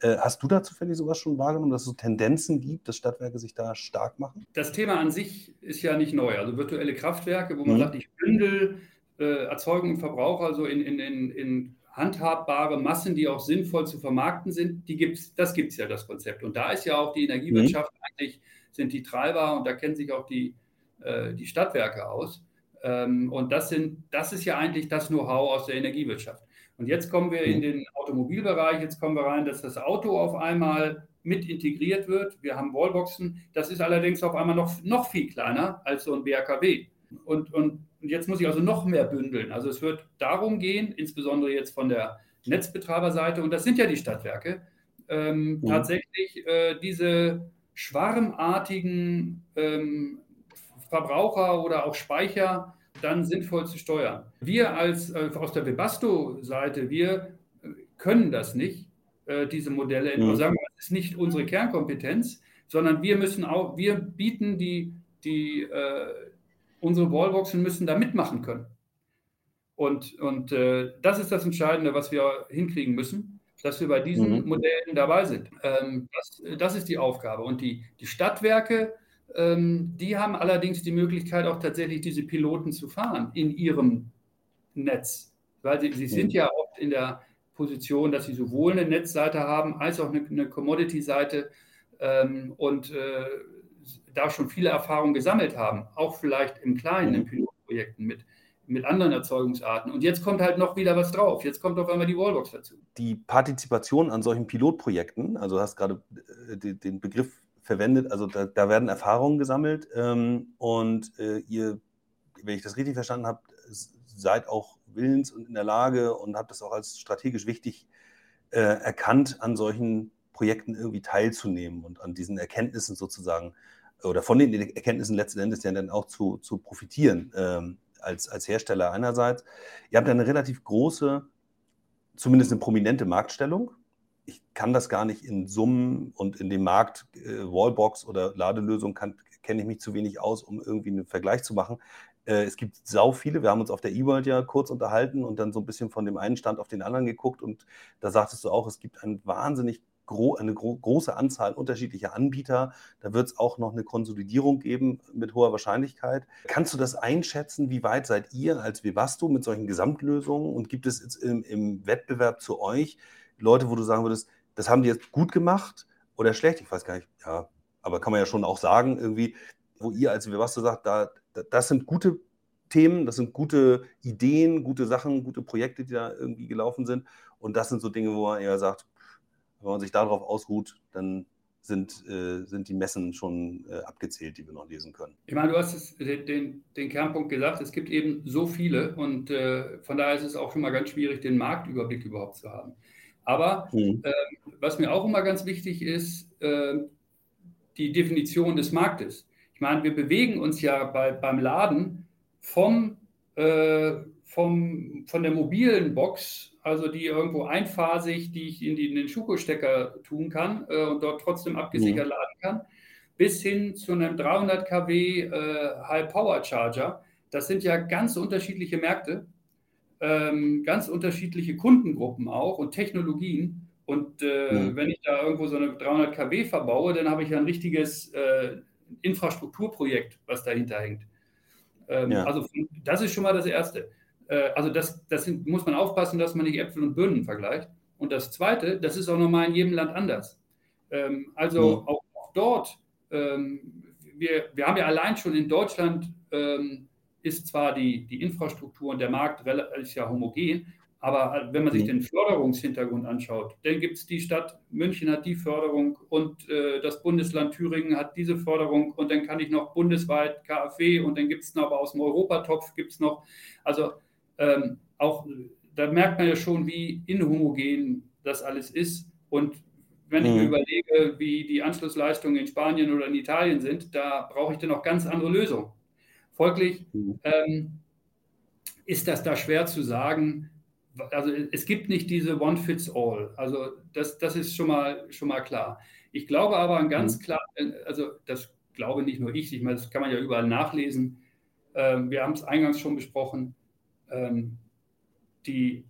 C: Äh, hast du da zufällig sowas schon wahrgenommen, dass es so Tendenzen gibt, dass Stadtwerke sich da stark machen?
D: Das Thema an sich ist ja nicht neu. Also virtuelle Kraftwerke, wo man mhm. sagt, ich bündel äh, Erzeugung und Verbrauch also in, in, in, in handhabbare Massen, die auch sinnvoll zu vermarkten sind, die gibt's, das gibt es ja, das Konzept. Und da ist ja auch die Energiewirtschaft mhm. eigentlich sind die Treiber und da kennen sich auch die, äh, die Stadtwerke aus. Ähm, und das, sind, das ist ja eigentlich das Know-how aus der Energiewirtschaft. Und jetzt kommen wir in mhm. den Automobilbereich, jetzt kommen wir rein, dass das Auto auf einmal mit integriert wird. Wir haben Wallboxen, das ist allerdings auf einmal noch, noch viel kleiner als so ein BRKW. Und, und jetzt muss ich also noch mehr bündeln. Also es wird darum gehen, insbesondere jetzt von der Netzbetreiberseite, und das sind ja die Stadtwerke, ähm, ja. tatsächlich äh, diese schwarmartigen ähm, Verbraucher oder auch Speicher dann sinnvoll zu steuern. Wir als äh, aus der Webasto-Seite, wir äh, können das nicht, äh, diese Modelle. Mhm. Sagen wir, das ist nicht unsere Kernkompetenz, sondern wir müssen auch, wir bieten die, die äh, unsere Wallboxen müssen da mitmachen können. Und, und äh, das ist das Entscheidende, was wir hinkriegen müssen dass wir bei diesen mhm. Modellen dabei sind. Ähm, das, das, ist die Aufgabe. Und die, die Stadtwerke, ähm, die haben allerdings die Möglichkeit, auch tatsächlich diese Piloten zu fahren in ihrem Netz. Weil sie, sie mhm. sind ja oft in der Position, dass sie sowohl eine Netzseite haben als auch eine, eine Commodity-Seite ähm, und äh, da schon viele Erfahrungen gesammelt haben, auch vielleicht im Kleinen, mhm. in Pilotprojekten mit mit anderen Erzeugungsarten. Und jetzt kommt halt noch wieder was drauf. Jetzt kommt auf einmal die Wallbox dazu.
C: Die Partizipation an solchen Pilotprojekten, also du hast gerade äh, den Begriff verwendet, also da, da werden Erfahrungen gesammelt ähm, und äh, ihr, wenn ich das richtig verstanden habe, seid auch willens und in der Lage und habt das auch als strategisch wichtig äh, erkannt, an solchen Projekten irgendwie teilzunehmen und an diesen Erkenntnissen sozusagen oder von den Erkenntnissen letzten Endes ja dann auch zu, zu profitieren. Ähm, als, als Hersteller einerseits. Ihr habt eine relativ große, zumindest eine prominente Marktstellung. Ich kann das gar nicht in Summen und in dem Markt äh, Wallbox oder Ladelösung kenne ich mich zu wenig aus, um irgendwie einen Vergleich zu machen. Äh, es gibt sau viele. Wir haben uns auf der E-World ja kurz unterhalten und dann so ein bisschen von dem einen Stand auf den anderen geguckt. Und da sagtest du auch, es gibt ein wahnsinnig gro eine gro große Anzahl unterschiedlicher Anbieter. Da wird es auch noch eine Konsolidierung geben mit hoher Wahrscheinlichkeit. Kannst du das einschätzen? Wie weit seid ihr als Vivasto mit solchen Gesamtlösungen? Und gibt es jetzt im, im Wettbewerb zu euch Leute, wo du sagen würdest, das haben die jetzt gut gemacht oder schlecht, ich weiß gar nicht, ja, aber kann man ja schon auch sagen, irgendwie, wo ihr als Webasto sagt, da, das sind gute Themen, das sind gute Ideen, gute Sachen, gute Projekte, die da irgendwie gelaufen sind. Und das sind so Dinge, wo man eher sagt, wenn man sich darauf ausruht, dann sind, äh, sind die Messen schon äh, abgezählt, die wir noch lesen können.
D: Ich meine, du hast es, den, den Kernpunkt gesagt, es gibt eben so viele und äh, von daher ist es auch schon mal ganz schwierig, den Marktüberblick überhaupt zu haben. Aber mhm. was mir auch immer ganz wichtig ist, äh, die Definition des Marktes. Ich meine, wir bewegen uns ja bei, beim Laden vom, äh, vom, von der mobilen Box, also die irgendwo einfasig, die ich in, die, in den Schuko-Stecker tun kann äh, und dort trotzdem abgesichert mhm. laden kann, bis hin zu einem 300 kW äh, High-Power-Charger. Das sind ja ganz unterschiedliche Märkte, ähm, ganz unterschiedliche Kundengruppen auch und Technologien. Und äh, mhm. wenn ich da irgendwo so eine 300 kW verbaue, dann habe ich ja ein richtiges äh, Infrastrukturprojekt, was dahinter hängt. Ähm, ja. Also das ist schon mal das Erste. Äh, also das, das sind, muss man aufpassen, dass man nicht Äpfel und Birnen vergleicht. Und das Zweite, das ist auch nochmal in jedem Land anders. Ähm, also ja. auch, auch, dort, ähm, wir, wir haben ja allein schon in Deutschland, ähm, ist zwar die, die Infrastruktur und der Markt ist ja homogen, aber wenn man sich mhm. den Förderungshintergrund anschaut, dann gibt es die Stadt München hat die Förderung und äh, das Bundesland Thüringen hat diese Förderung und dann kann ich noch bundesweit KfW und dann gibt es noch aber aus dem Europatopf gibt es noch, also ähm, auch da merkt man ja schon, wie inhomogen das alles ist und wenn ich mir mhm. überlege, wie die Anschlussleistungen in Spanien oder in Italien sind, da brauche ich dann auch ganz andere Lösungen. Folglich mhm. ähm, ist das da schwer zu sagen, also es gibt nicht diese One-Fits-All. Also das, das ist schon mal, schon mal klar. Ich glaube aber an ganz mhm. klar, also das glaube nicht nur ich, ich meine, das kann man ja überall nachlesen. Ähm, wir haben es eingangs schon besprochen. Ähm, die,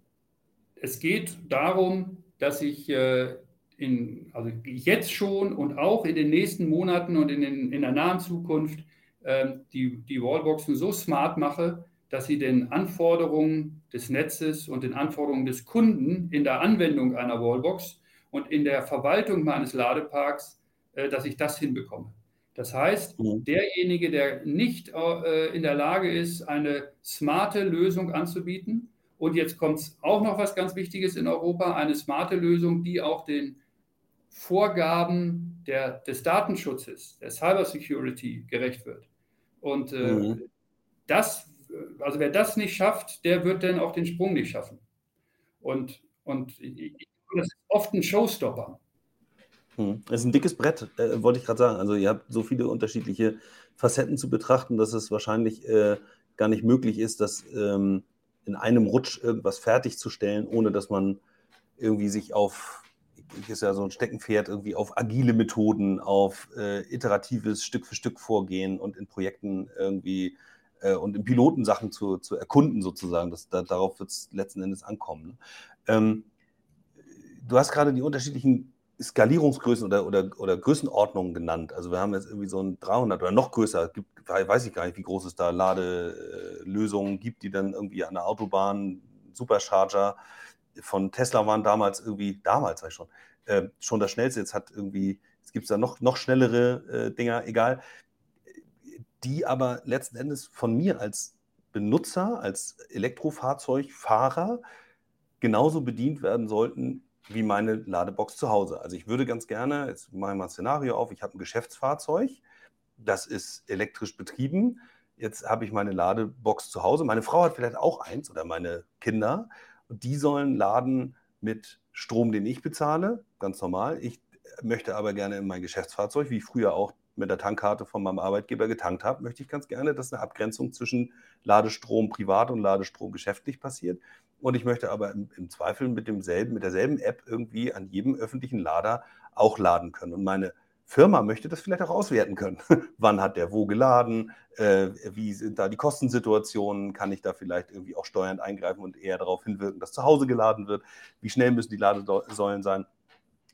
D: es geht darum, dass ich äh, in, also jetzt schon und auch in den nächsten Monaten und in, den, in der nahen Zukunft ähm, die, die Wallboxen so smart mache, dass sie den Anforderungen des Netzes und den Anforderungen des Kunden in der Anwendung einer Wallbox und in der Verwaltung meines Ladeparks, äh, dass ich das hinbekomme. Das heißt, mhm. derjenige, der nicht äh, in der Lage ist, eine smarte Lösung anzubieten, und jetzt kommt auch noch was ganz Wichtiges in Europa, eine smarte Lösung, die auch den Vorgaben der, des Datenschutzes, der Cybersecurity gerecht wird. Und äh, mhm. das also wer das nicht schafft, der wird dann auch den Sprung nicht schaffen. Und, und das ist oft ein Showstopper.
C: Hm. Das ist ein dickes Brett, äh, wollte ich gerade sagen. Also ihr habt so viele unterschiedliche Facetten zu betrachten, dass es wahrscheinlich äh, gar nicht möglich ist, das ähm, in einem Rutsch irgendwas fertigzustellen, ohne dass man irgendwie sich auf, ist ja so ein Steckenpferd, irgendwie auf agile Methoden, auf äh, iteratives Stück für Stück Vorgehen und in Projekten irgendwie äh, und in Pilotensachen zu, zu erkunden, sozusagen. Das, da, darauf wird es letzten Endes ankommen. Ne? Ähm, du hast gerade die unterschiedlichen Skalierungsgrößen oder, oder, oder Größenordnungen genannt. Also wir haben jetzt irgendwie so ein 300 oder noch größer, gibt, weiß ich gar nicht, wie groß es da Ladelösungen gibt, die dann irgendwie an der Autobahn, Supercharger von Tesla waren damals irgendwie, damals war ich schon, äh, schon das schnellste. Jetzt hat irgendwie, es gibt da noch, noch schnellere äh, Dinger, egal die aber letzten Endes von mir als Benutzer, als Elektrofahrzeugfahrer genauso bedient werden sollten wie meine Ladebox zu Hause. Also ich würde ganz gerne, jetzt mache ich mal ein Szenario auf, ich habe ein Geschäftsfahrzeug, das ist elektrisch betrieben. Jetzt habe ich meine Ladebox zu Hause. Meine Frau hat vielleicht auch eins oder meine Kinder. Und die sollen laden mit Strom, den ich bezahle, ganz normal. Ich möchte aber gerne in mein Geschäftsfahrzeug, wie früher auch mit der Tankkarte von meinem Arbeitgeber getankt habe, möchte ich ganz gerne, dass eine Abgrenzung zwischen Ladestrom privat und Ladestrom geschäftlich passiert. Und ich möchte aber im, im, Zweifel mit demselben, mit derselben App irgendwie an jedem öffentlichen Lader auch laden können. Und meine Firma möchte das vielleicht auch auswerten können. Wann hat der wo geladen? Äh, wie sind da die Kostensituationen? Kann ich da vielleicht irgendwie auch steuernd eingreifen und eher darauf hinwirken, dass zu Hause geladen wird? Wie schnell müssen die Ladesäulen sein?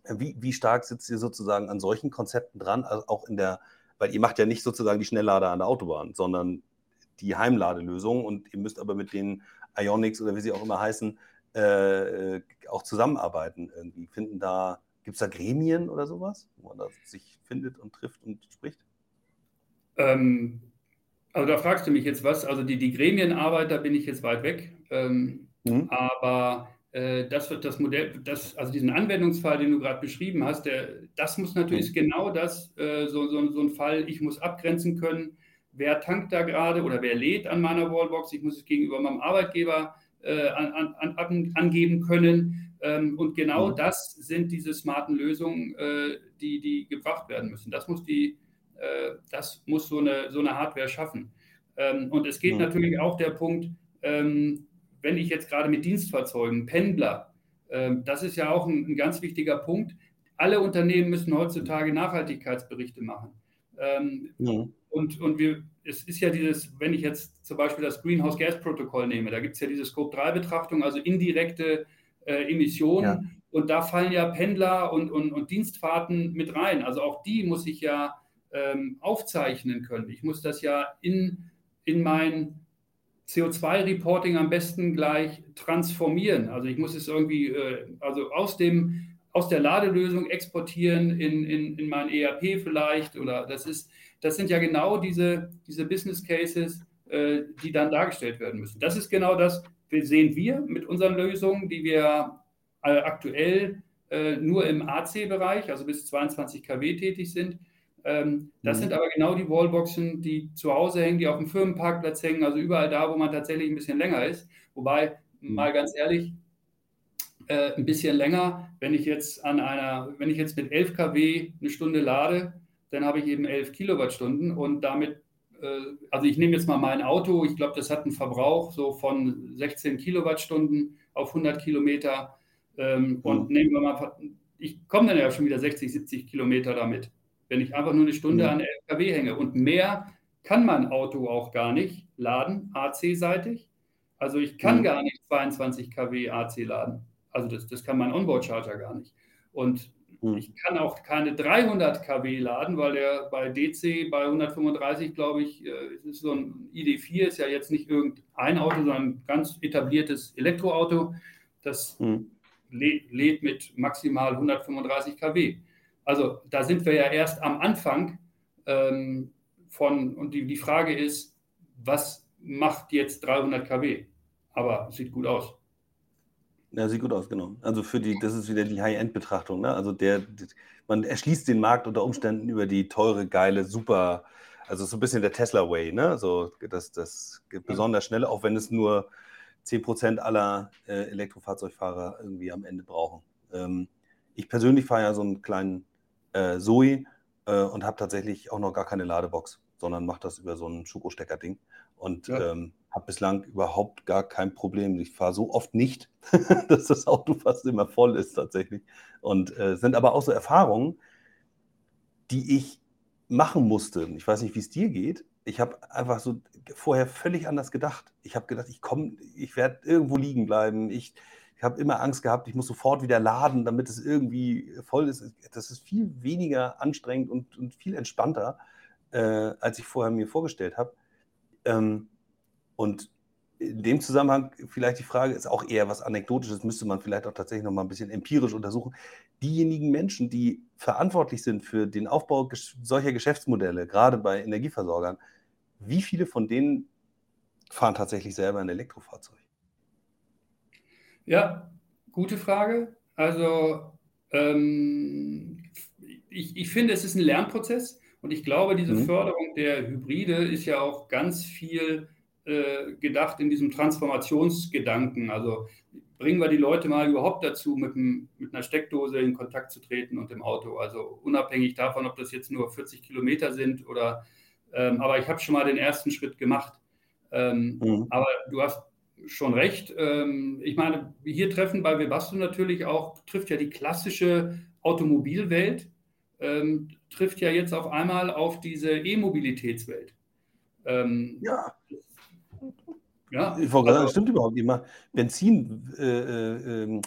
C: Wie, wie stark sitzt ihr sozusagen an solchen Konzepten dran, also auch in der, weil ihr macht ja nicht sozusagen die Schnelllader an der Autobahn, sondern die Heimladelösung und ihr müsst aber mit den Ionics oder wie sie auch immer heißen, äh, auch zusammenarbeiten irgendwie. Finden da Gibt es da Gremien oder sowas, wo man da sich findet und trifft und spricht?
D: Ähm, also da fragst du mich jetzt was. Also die, die Gremienarbeit, da bin ich jetzt weit weg. Ähm, mhm. Aber das wird das Modell, das, also diesen Anwendungsfall, den du gerade beschrieben hast, der, das muss natürlich genau das, äh, so, so, so ein Fall, ich muss abgrenzen können, wer tankt da gerade oder wer lädt an meiner Wallbox, ich muss es gegenüber meinem Arbeitgeber äh, an, an, an, angeben können. Ähm, und genau mhm. das sind diese smarten Lösungen, äh, die, die gebracht werden müssen. Das muss, die, äh, das muss so, eine, so eine Hardware schaffen. Ähm, und es geht mhm. natürlich auch der Punkt, ähm, wenn ich jetzt gerade mit Dienstfahrzeugen, Pendler, ähm, das ist ja auch ein, ein, ganz wichtiger Punkt. Alle Unternehmen müssen heutzutage Nachhaltigkeitsberichte machen. Ähm, ja. Und, und wir, es ist ja dieses, wenn ich jetzt zum Beispiel das Greenhouse Gas Protokoll nehme, da gibt es ja diese Scope 3 Betrachtung, also indirekte äh, Emissionen. Ja. Und da fallen ja Pendler und, und, und Dienstfahrten mit rein. Also auch die muss ich ja ähm, aufzeichnen können. Ich muss das ja in, in mein CO2-Reporting am besten gleich transformieren. Also ich muss es irgendwie äh, also aus, dem, aus der Ladelösung exportieren in, in, in mein ERP vielleicht. Oder das ist, das sind ja genau diese, diese Business Cases, äh, die dann dargestellt werden müssen. Das ist genau das, sehen wir mit unseren Lösungen, die wir äh, aktuell äh, nur im AC-Bereich, also bis 22 kW tätig sind. Ähm, das mhm. sind aber genau die Wallboxen, die zu Hause hängen, die auf dem Firmenparkplatz hängen, also überall da, wo man tatsächlich ein bisschen länger ist. Wobei, mhm. mal ganz ehrlich, äh, ein bisschen länger, wenn ich jetzt an einer, wenn ich jetzt mit 11 kW eine Stunde lade, dann habe ich eben 11 Kilowattstunden und damit, äh, also ich nehme jetzt mal mein Auto, ich glaube, das hat einen Verbrauch so von 16 Kilowattstunden auf 100 Kilometer ähm, mhm. und nehmen wir mal, ich komme dann ja schon wieder 60, 70 Kilometer damit wenn ich einfach nur eine Stunde an LKW hänge. Und mehr kann mein Auto auch gar nicht laden, AC-seitig. Also ich kann gar nicht 22 kW AC laden. Also das, das kann mein Onboard-Charger gar nicht. Und ich kann auch keine 300 kW laden, weil der bei DC bei 135, glaube ich, äh, ist so ein ID4, ist ja jetzt nicht irgendein Auto, sondern ein ganz etabliertes Elektroauto. Das mhm. lädt mit maximal 135 kW. Also da sind wir ja erst am Anfang ähm, von, und die, die Frage ist, was macht jetzt 300 kW? Aber sieht gut aus.
C: Ja, sieht gut aus, genau. Also für die, das ist wieder die High-End-Betrachtung. Ne? Also der, man erschließt den Markt unter Umständen über die teure, geile, super, also so ein bisschen der Tesla-Way, ne? So das, das besonders schnell, auch wenn es nur 10% aller äh, Elektrofahrzeugfahrer irgendwie am Ende brauchen. Ähm, ich persönlich fahre ja so einen kleinen äh, Zoe äh, und habe tatsächlich auch noch gar keine Ladebox, sondern mache das über so ein Schuko-Stecker-Ding und ja. ähm, habe bislang überhaupt gar kein Problem. Ich fahre so oft nicht, dass das Auto fast immer voll ist tatsächlich. Und äh, sind aber auch so Erfahrungen, die ich machen musste. Ich weiß nicht, wie es dir geht. Ich habe einfach so vorher völlig anders gedacht. Ich habe gedacht, ich komme, ich werde irgendwo liegen bleiben. Ich ich habe immer Angst gehabt, ich muss sofort wieder laden, damit es irgendwie voll ist. Das ist viel weniger anstrengend und, und viel entspannter, äh, als ich vorher mir vorgestellt habe. Ähm, und in dem Zusammenhang vielleicht die Frage ist auch eher was Anekdotisches, müsste man vielleicht auch tatsächlich noch mal ein bisschen empirisch untersuchen. Diejenigen Menschen, die verantwortlich sind für den Aufbau solcher Geschäftsmodelle, gerade bei Energieversorgern, wie viele von denen fahren tatsächlich selber ein Elektrofahrzeug?
D: Ja, gute Frage. Also ähm, ich, ich finde, es ist ein Lernprozess und ich glaube, diese mhm. Förderung der Hybride ist ja auch ganz viel äh, gedacht in diesem Transformationsgedanken. Also bringen wir die Leute mal überhaupt dazu, mit, einem, mit einer Steckdose in Kontakt zu treten und im Auto. Also unabhängig davon, ob das jetzt nur 40 Kilometer sind oder, ähm, aber ich habe schon mal den ersten Schritt gemacht. Ähm, mhm. Aber du hast schon recht. Ähm, ich meine, hier treffen bei Webasto natürlich auch, trifft ja die klassische Automobilwelt, ähm, trifft ja jetzt auf einmal auf diese E-Mobilitätswelt.
C: Ähm, ja. Ja, ich wollte also, stimmt überhaupt nicht. Benzinheizungen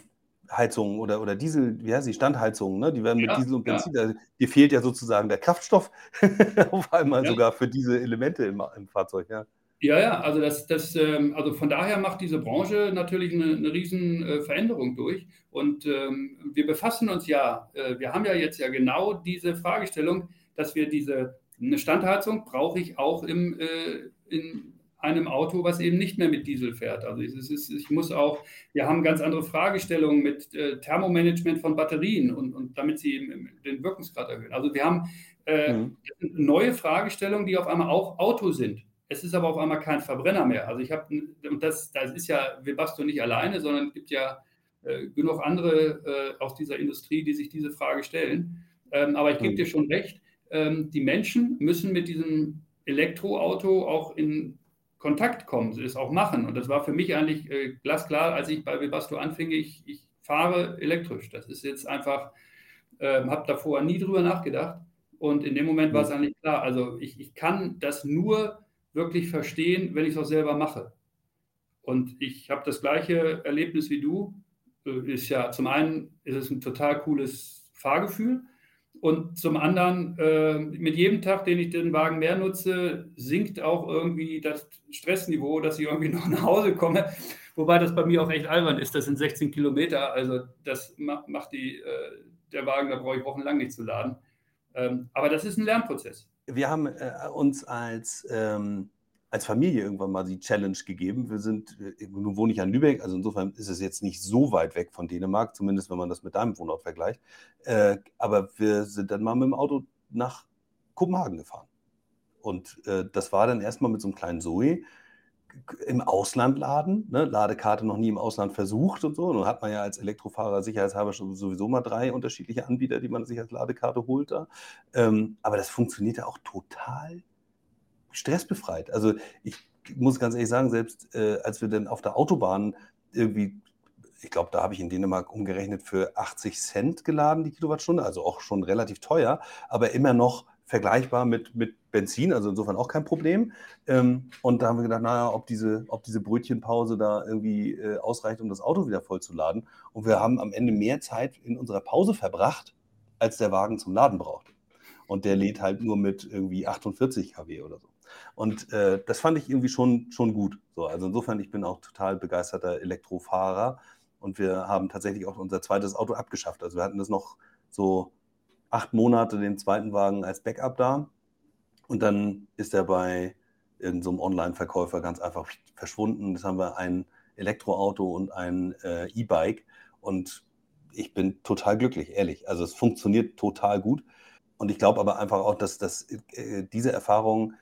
C: äh, äh, oder, oder Diesel, wie heißt die, Standheizungen, ne? die werden mit ja, Diesel und Benzin, ja. dir fehlt ja sozusagen der Kraftstoff auf einmal ja. sogar für diese Elemente im, im Fahrzeug, ja.
D: Ja, ja, also das, das, ähm, also von daher macht diese Branche natürlich eine, eine riesen äh, Veränderung durch. Und ähm, wir befassen uns ja, äh, wir haben ja jetzt ja genau diese Fragestellung, dass wir diese, eine Standheizung brauche ich auch im, äh, in einem Auto, was eben nicht mehr mit Diesel fährt. Also es ist, ich muss auch, wir haben ganz andere Fragestellungen mit äh, Thermomanagement von Batterien und, und damit sie eben den Wirkungsgrad erhöhen. Also wir haben äh, mhm. neue Fragestellungen, die auf einmal auch Auto sind. Es ist aber auf einmal kein Verbrenner mehr. Also ich habe, und das, das ist ja Webasto nicht alleine, sondern es gibt ja äh, genug andere äh, aus dieser Industrie, die sich diese Frage stellen. Ähm, aber ich gebe mhm. dir schon recht, ähm, die Menschen müssen mit diesem Elektroauto auch in Kontakt kommen, es auch machen. Und das war für mich eigentlich äh, glasklar, als ich bei Webasto anfing, ich, ich fahre elektrisch. Das ist jetzt einfach, äh, habe davor nie drüber nachgedacht. Und in dem Moment war es mhm. eigentlich klar. Also ich, ich kann das nur wirklich verstehen, wenn ich es auch selber mache. Und ich habe das gleiche Erlebnis wie du. Äh, ist ja zum einen ist es ein total cooles Fahrgefühl und zum anderen äh, mit jedem Tag, den ich den Wagen mehr nutze, sinkt auch irgendwie das Stressniveau, dass ich irgendwie noch nach Hause komme. Wobei das bei mir auch echt albern ist. Das sind 16 Kilometer, also das macht die, äh, der Wagen, da brauche ich wochenlang nicht zu laden. Ähm, aber das ist ein Lernprozess
C: wir haben äh, uns als, ähm, als Familie irgendwann mal die Challenge gegeben. Wir sind, äh, nun wohne ich an Lübeck, also insofern ist es jetzt nicht so weit weg von Dänemark, zumindest wenn man das mit deinem Wohnort vergleicht. Äh, aber wir sind dann mal mit dem Auto nach Kopenhagen gefahren. Und äh, das war dann erstmal mit so einem kleinen Zoe im Ausland laden, ne? Ladekarte noch nie im Ausland versucht und so. Nun hat man ja als Elektrofahrer sicherheitshalber sowieso mal drei unterschiedliche Anbieter, die man sich als Ladekarte holt da. Ähm, aber das funktioniert ja auch total stressbefreit. Also ich muss ganz ehrlich sagen, selbst äh, als wir dann auf der Autobahn irgendwie ich glaube, da habe ich in Dänemark umgerechnet für 80 Cent geladen, die Kilowattstunde, also auch schon relativ teuer, aber immer noch vergleichbar mit, mit Benzin, also insofern auch kein Problem. Ähm, und da haben wir gedacht, naja, ob diese, ob diese Brötchenpause da irgendwie äh, ausreicht, um das Auto wieder voll zu laden. Und wir haben am Ende mehr Zeit in unserer Pause verbracht, als der Wagen zum Laden braucht. Und der lädt halt nur mit irgendwie 48 kW oder so. Und äh, das fand ich irgendwie schon, schon gut. So, also insofern, ich bin auch total begeisterter Elektrofahrer. Und wir haben tatsächlich auch unser zweites Auto abgeschafft. Also wir hatten das noch so acht Monate den zweiten Wagen als Backup da. Und dann ist er bei in so Online-Verkäufer ganz einfach verschwunden. Jetzt haben wir ein Elektroauto und ein äh, E-Bike. Und ich bin total glücklich, ehrlich. Also es funktioniert total gut. Und ich glaube aber einfach auch, dass, dass äh, diese Erfahrung,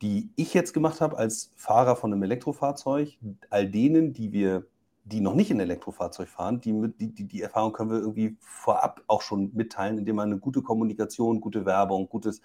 C: die ich jetzt gemacht habe als Fahrer von einem Elektrofahrzeug, all denen, die wir die noch nicht in Elektrofahrzeug fahren, die, die, die, Erfahrung können wir irgendwie vorab auch schon mitteilen, indem man eine gute Kommunikation, gute Werbung, gutes,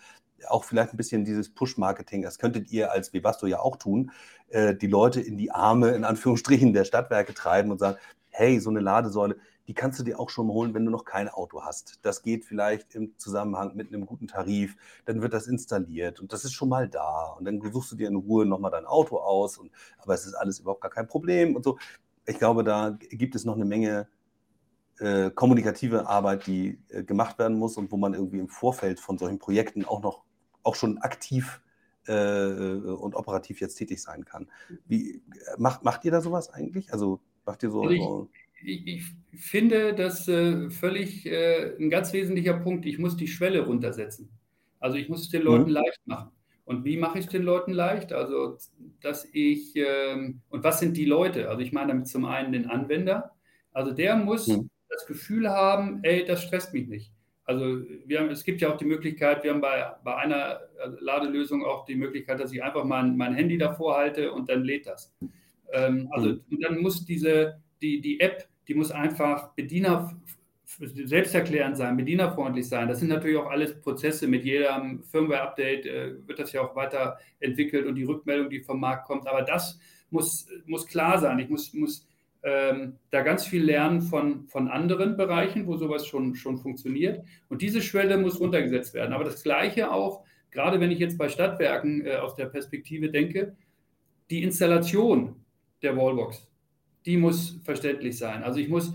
C: auch vielleicht ein bisschen dieses Push-Marketing, das könntet ihr als Webasto ja auch tun, äh, die Leute in die Arme, in Anführungsstrichen, der Stadtwerke treiben und sagen, hey, so eine Ladesäule, die kannst du dir auch schon holen, wenn du noch kein Auto hast. Das geht vielleicht im Zusammenhang mit einem guten Tarif, dann wird das installiert und das ist schon mal da. Und dann suchst du dir in Ruhe nochmal dein Auto aus, und, aber es ist alles überhaupt gar kein Problem und so ich glaube, da gibt es noch eine Menge äh, kommunikative Arbeit, die äh, gemacht werden muss und wo man irgendwie im Vorfeld von solchen Projekten auch noch auch schon aktiv äh, und operativ jetzt tätig sein kann. Wie macht, macht ihr da sowas eigentlich? Also macht ihr so.
D: Also ich, ich, ich, finde das äh, völlig äh, ein ganz wesentlicher Punkt. Ich muss die Schwelle runtersetzen. Also ich muss es den Leuten mhm. leicht machen. Und wie mache ich den Leuten leicht? Also, dass ich, ähm, und was sind die Leute? Also, ich meine damit zum einen den Anwender. Also, der muss hm. das Gefühl haben, ey, das stresst mich nicht. Also, wir haben, es gibt ja auch die Möglichkeit, wir haben bei, bei einer Ladelösung auch die Möglichkeit, dass ich einfach mein, mein Handy davor halte und dann lädt das. Ähm, also, hm. und dann muss diese, die, die App, die muss einfach Bediener selbsterklärend sein, bedienerfreundlich sein. Das sind natürlich auch alles Prozesse. Mit jedem Firmware-Update äh, wird das ja auch weiterentwickelt und die Rückmeldung, die vom Markt kommt. Aber das muss, muss klar sein. Ich muss, muss ähm, da ganz viel lernen von, von anderen Bereichen, wo sowas schon, schon funktioniert. Und diese Schwelle muss runtergesetzt werden. Aber das Gleiche auch, gerade wenn ich jetzt bei Stadtwerken äh, aus der Perspektive denke, die Installation der Wallbox, die muss verständlich sein. Also ich muss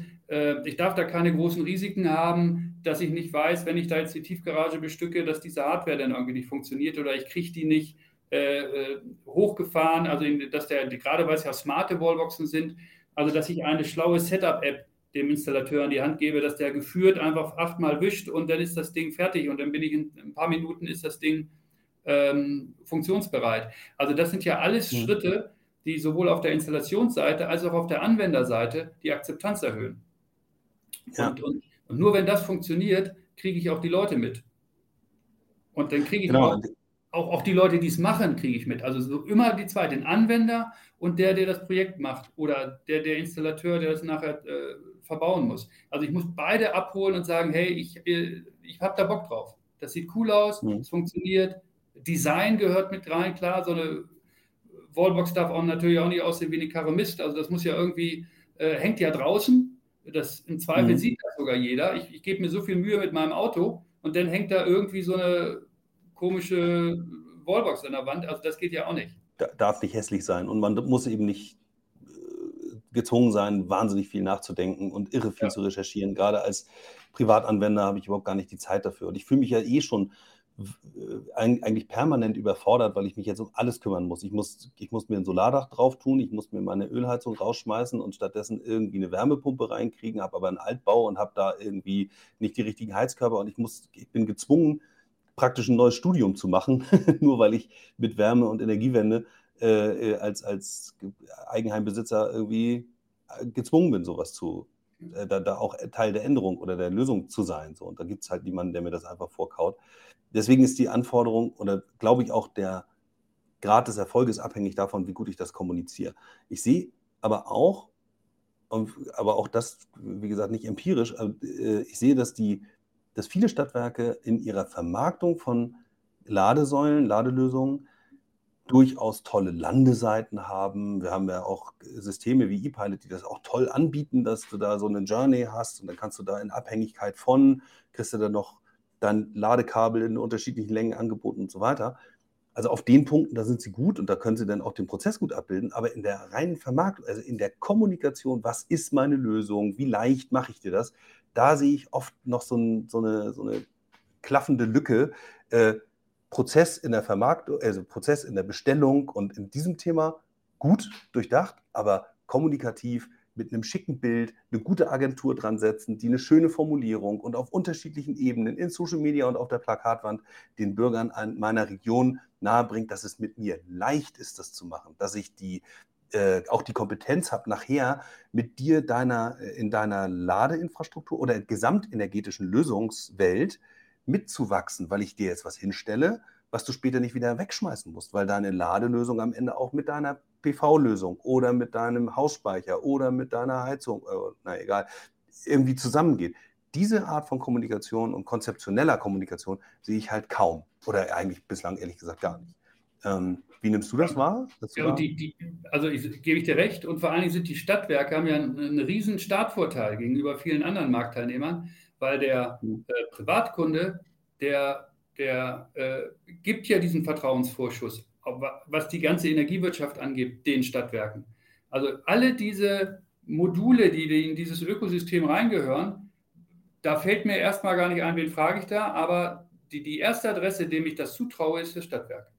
D: ich darf da keine großen Risiken haben, dass ich nicht weiß, wenn ich da jetzt die Tiefgarage bestücke, dass diese Hardware dann irgendwie nicht funktioniert oder ich kriege die nicht äh, äh, hochgefahren, also dass der, gerade weil es ja smarte Wallboxen sind, also dass ich eine schlaue Setup-App dem Installateur in die Hand gebe, dass der geführt einfach achtmal wischt und dann ist das Ding fertig und dann bin ich in, ein paar Minuten ist das Ding ähm, funktionsbereit. Also das sind ja alles mhm. Schritte, die sowohl auf der Installationsseite als auch auf der Anwenderseite die Akzeptanz erhöhen. Ja. Und, und, und, nur wenn das funktioniert, kriege ich auch die Leute mit. Und dann kriege ich genau. auch, auch, auch, die Leute, die es machen, kriege ich mit. Also so immer die zwei, den Anwender und der, der das Projekt macht oder der, der Installateur, der das nachher äh, verbauen muss. Also ich muss beide abholen und sagen, hey, ich, äh, ich habe da Bock drauf. Das sieht cool aus, mhm. es funktioniert. Design gehört mit rein, klar, so eine Wallbox darf auch natürlich auch nicht aussehen wie eine Karamist. Also das muss ja irgendwie, äh, hängt ja draußen. Das, Im Zweifel mhm. sieht das sogar jeder. Ich, ich gebe mir so viel Mühe mit meinem Auto und dann hängt da irgendwie so eine komische Wallbox an der Wand. Also das geht ja auch nicht.
C: Darf nicht hässlich sein und man muss eben nicht gezwungen sein, wahnsinnig viel nachzudenken und irre viel ja. zu recherchieren. Gerade als Privatanwender habe ich überhaupt gar nicht die Zeit dafür. Und ich fühle mich ja eh schon äh, eigentlich permanent überfordert, weil ich mich jetzt um alles kümmern muss. Ich muss, ich muss mir ein Solardach drauf tun, ich muss mir meine Ölheizung rausschmeißen und stattdessen irgendwie eine Wärmepumpe reinkriegen, habe aber einen Altbau und habe da irgendwie nicht die richtigen Heizkörper und ich muss, ich bin gezwungen, praktisch ein neues Studium zu machen, nur weil ich mit Wärme und Energiewende äh, äh, als, als Eigenheimbesitzer irgendwie äh, gezwungen bin, sowas zu, äh, da, da, auch Teil der Änderung oder der Lösung zu sein. So. Und da gibt es halt niemanden, der mir das einfach vorkaut. Deswegen ist die Anforderung oder glaube ich auch der Grad des Erfolges abhängig davon, wie gut ich das kommuniziere. Ich sehe aber auch, aber auch das, wie gesagt, nicht empirisch, ich sehe, dass, die, dass viele Stadtwerke in ihrer Vermarktung von Ladesäulen, Ladelösungen durchaus tolle Landeseiten haben. Wir haben ja auch Systeme wie ePilot, die das auch toll anbieten, dass du da so eine Journey hast und dann kannst du da in Abhängigkeit von, kriegst du dann noch dein Ladekabel in unterschiedlichen Längen angeboten und so weiter. Also auf den Punkten, da sind sie gut und da können sie dann auch den Prozess gut abbilden, aber in der reinen Vermarktung, also in der Kommunikation, was ist meine Lösung, wie leicht mache ich dir das, da sehe ich oft noch so, ein, so, eine, so eine klaffende Lücke. Äh, Prozess in der Vermarktung, also Prozess in der Bestellung und in diesem Thema gut durchdacht, aber kommunikativ mit einem schicken Bild eine gute Agentur dran setzen, die eine schöne Formulierung und auf unterschiedlichen Ebenen in Social Media und auf der Plakatwand den Bürgern meiner Region nahebringt, dass es mit mir leicht ist, das zu machen, dass ich die äh, auch die Kompetenz habe, nachher mit dir deiner, äh, in deiner Ladeinfrastruktur oder gesamtenergetischen Lösungswelt mitzuwachsen, weil ich dir jetzt was hinstelle, was du später nicht wieder wegschmeißen musst, weil deine Ladelösung am Ende auch mit deiner PV-Lösung oder mit deinem Hausspeicher oder mit deiner Heizung, äh, na egal, irgendwie zusammengeht. Diese Art von Kommunikation und konzeptioneller Kommunikation sehe ich halt kaum oder eigentlich bislang ehrlich gesagt gar nicht. Ähm, wie nimmst du das wahr? Das
D: ja, die, die, also ich, gebe ich dir recht und vor allen Dingen sind die Stadtwerke haben ja einen, einen riesen Startvorteil gegenüber vielen anderen Marktteilnehmern, weil der hm. äh, Privatkunde, der, der äh, gibt ja diesen Vertrauensvorschuss, was die ganze Energiewirtschaft angeht, den Stadtwerken. Also alle diese Module, die in dieses Ökosystem reingehören, da fällt mir erstmal gar nicht ein, wen frage ich da, aber die, die erste Adresse, dem ich das zutraue, ist das Stadtwerk.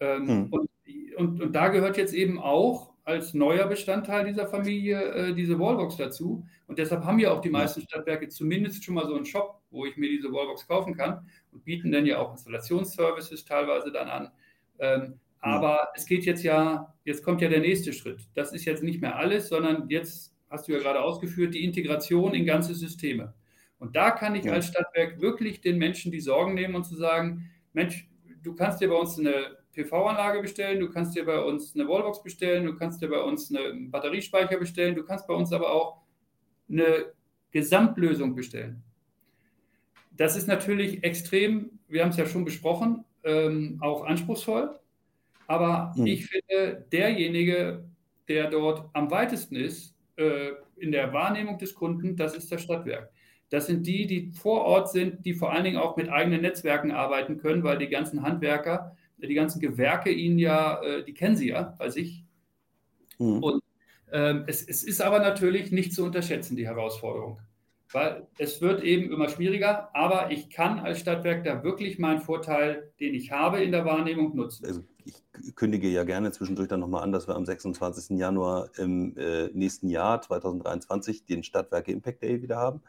D: Ähm, hm. und, und, und da gehört jetzt eben auch als neuer Bestandteil dieser Familie äh, diese Wallbox dazu. Und deshalb haben ja auch die meisten Stadtwerke zumindest schon mal so einen Shop, wo ich mir diese Wallbox kaufen kann und bieten dann ja auch Installationsservices teilweise dann an. Ähm, aber es geht jetzt ja, jetzt kommt ja der nächste Schritt. Das ist jetzt nicht mehr alles, sondern jetzt hast du ja gerade ausgeführt, die Integration in ganze Systeme. Und da kann ich ja. als Stadtwerk wirklich den Menschen die Sorgen nehmen und zu sagen, Mensch, du kannst dir bei uns eine PV-Anlage bestellen, du kannst dir bei uns eine Wallbox bestellen, du kannst dir bei uns einen Batteriespeicher bestellen, du kannst bei uns aber auch eine Gesamtlösung bestellen. Das ist natürlich extrem, wir haben es ja schon besprochen, ähm, auch anspruchsvoll. Aber mhm. ich finde, derjenige, der dort am weitesten ist, äh, in der Wahrnehmung des Kunden, das ist das Stadtwerk. Das sind die, die vor Ort sind, die vor allen Dingen auch mit eigenen Netzwerken arbeiten können, weil die ganzen Handwerker die ganzen Gewerke ihnen ja, äh, die kennen sie ja bei sich. Mhm. Und ähm, es, es, ist aber natürlich nicht zu unterschätzen, die Herausforderung. weil es wird eben immer schwieriger, aber ich kann als Stadtwerk da wirklich meinen Vorteil, den ich habe in der Wahrnehmung, nutzen.
C: Also ich kündige ja gerne zwischendurch dann nochmal an, dass wir am 26. Januar im äh, nächsten Jahr 2023 den Stadtwerke Impact Day wieder haben.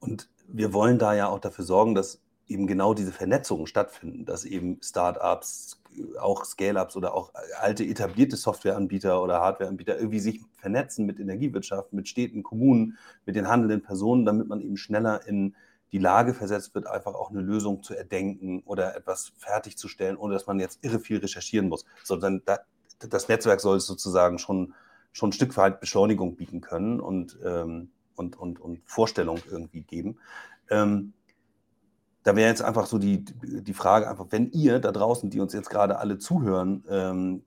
C: Und wir wollen da ja auch dafür sorgen, dass eben genau diese Vernetzungen stattfinden, dass eben Startups, auch Scale-ups oder auch alte etablierte Softwareanbieter oder Hardwareanbieter irgendwie sich vernetzen mit Energiewirtschaft, mit Städten, Kommunen, mit den handelnden Personen, damit man eben schneller in die Lage versetzt wird, einfach auch eine Lösung zu erdenken oder etwas fertigzustellen, ohne dass man jetzt irre viel recherchieren muss, sondern das Netzwerk soll sozusagen schon, schon ein Stück weit Beschleunigung bieten können und, ähm, und, und, und Vorstellung irgendwie geben. Ähm, da wäre jetzt einfach so die, die Frage, einfach, wenn ihr da draußen, die uns jetzt gerade alle zuhören, ähm,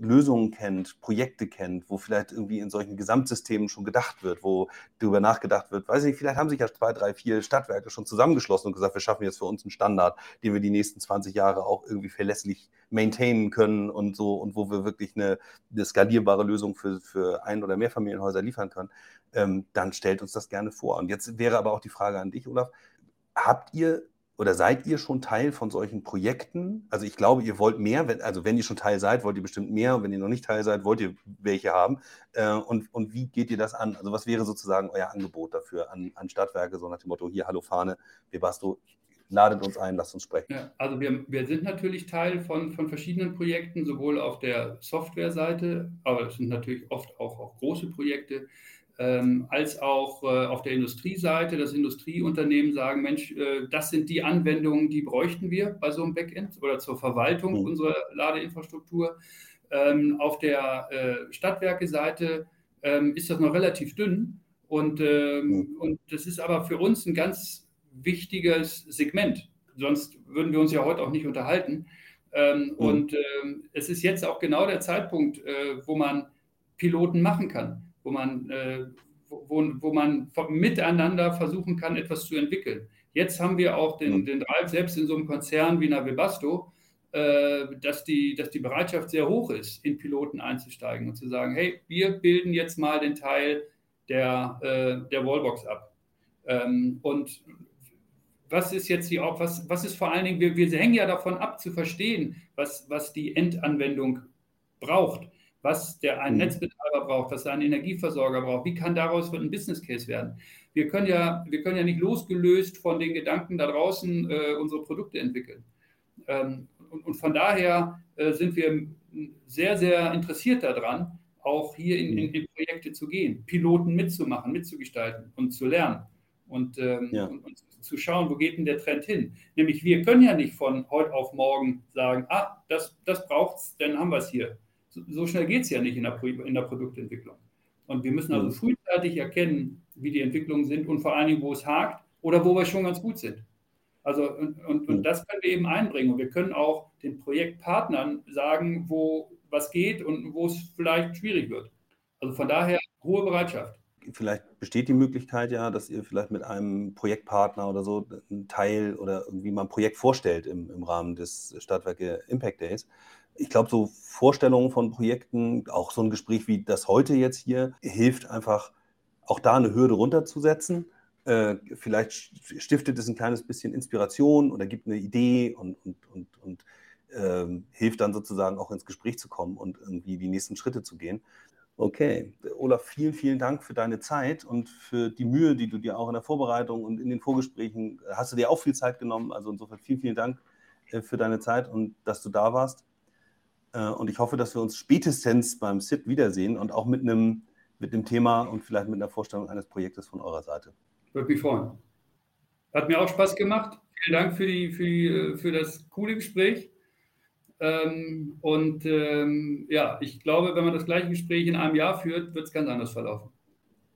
C: Lösungen kennt, Projekte kennt, wo vielleicht irgendwie in solchen Gesamtsystemen schon gedacht wird, wo darüber nachgedacht wird, weiß ich nicht, vielleicht haben sich ja zwei, drei, vier Stadtwerke schon zusammengeschlossen und gesagt, wir schaffen jetzt für uns einen Standard, den wir die nächsten 20 Jahre auch irgendwie verlässlich maintainen können und so und wo wir wirklich eine, eine skalierbare Lösung für, für Ein- oder Mehrfamilienhäuser liefern können, ähm, dann stellt uns das gerne vor. Und jetzt wäre aber auch die Frage an dich, Olaf, habt ihr oder seid ihr schon Teil von solchen Projekten? Also ich glaube, ihr wollt mehr, wenn, also wenn ihr schon Teil seid, wollt ihr bestimmt mehr und wenn ihr noch nicht Teil seid, wollt ihr welche haben. Äh, und, und wie geht ihr das an? Also was wäre sozusagen euer Angebot dafür an, an Stadtwerke, so nach dem Motto, hier, hallo Fahne, Webasto, ladet uns ein, lasst uns sprechen.
D: Ja, also wir, wir sind natürlich Teil von, von verschiedenen Projekten, sowohl auf der Softwareseite, aber es sind natürlich oft auch, auch große Projekte, ähm, als auch äh, auf der Industrieseite, dass Industrieunternehmen sagen, Mensch, äh, das sind die Anwendungen, die bräuchten wir bei so einem Backend oder zur Verwaltung mhm. unserer Ladeinfrastruktur. Ähm, auf der äh, Stadtwerke-Seite ähm, ist das noch relativ dünn und, mhm. und das ist aber für uns ein ganz wichtiges Segment. Sonst würden wir uns ja heute auch nicht unterhalten. Mhm. Und es ist jetzt auch genau der Zeitpunkt, äh, wo man Piloten machen kann wo man, äh, wo, wo man miteinander versuchen kann, etwas zu entwickeln. Jetzt haben wir auch den, den Drive, selbst in so einem Konzern wie Navibasto, äh, dass, die, dass die Bereitschaft sehr hoch ist, in Piloten einzusteigen und zu sagen, hey, wir bilden jetzt mal den Teil der, äh, der Wallbox ab. Ähm, und was ist jetzt die, was, was ist vor allen Dingen, wir, wir hängen ja davon ab zu verstehen, was, was die Endanwendung braucht was der ein mhm. Netzbetreiber braucht, was ein Energieversorger braucht. Wie kann daraus ein Business Case werden? Wir können ja, wir können ja nicht losgelöst von den Gedanken da draußen äh, unsere Produkte entwickeln. Ähm, und, und, von daher äh, sind wir sehr, sehr interessiert daran, auch hier in, in, in, Projekte zu gehen, Piloten mitzumachen, mitzugestalten und zu lernen und, ähm, ja. und, und, zu schauen, wo geht denn der Trend hin? Nämlich wir können ja nicht von heute auf morgen sagen, ah, das, das braucht es, dann haben wir es hier so schnell geht es ja nicht in der, in der Produktentwicklung. Und wir müssen also mhm. frühzeitig erkennen, wie die Entwicklungen sind und vor allen Dingen, wo es hakt oder wo wir schon ganz gut sind. Also, und, und, und mhm. das können wir eben einbringen. Und wir können auch den Projektpartnern sagen, wo was geht und wo es vielleicht schwierig wird. Also von daher hohe Bereitschaft.
C: Vielleicht besteht die Möglichkeit ja, dass ihr vielleicht mit einem Projektpartner oder so einen Teil oder irgendwie mal ein Projekt vorstellt im, im Rahmen des Stadtwerke Impact Days ich glaube, so Vorstellungen von Projekten, auch so ein Gespräch wie das heute jetzt hier, hilft einfach auch da eine Hürde runterzusetzen. Äh, vielleicht stiftet es ein kleines bisschen Inspiration oder gibt eine Idee und, und, und, und ähm, hilft dann sozusagen auch ins Gespräch zu kommen und irgendwie die nächsten Schritte zu gehen. Okay, Olaf, vielen, vielen Dank für deine Zeit und für die Mühe, die du dir auch in der Vorbereitung und in den Vorgesprächen hast du dir auch viel Zeit genommen. Also insofern vielen, vielen Dank äh, für deine Zeit und dass du da warst. Äh, und ich hoffe, dass wir uns spätestens beim SIP wiedersehen und auch mit einem, mit einem Thema und vielleicht mit einer Vorstellung eines Projektes von eurer Seite.
D: Würde mich freuen. Hat mir auch Spaß gemacht. Vielen Dank für, die, für, die, äh, für das coole Gespräch. Ähm, und ähm, ja, ich glaube, wenn man das gleiche Gespräch in einem Jahr führt, wird es ganz anders verlaufen.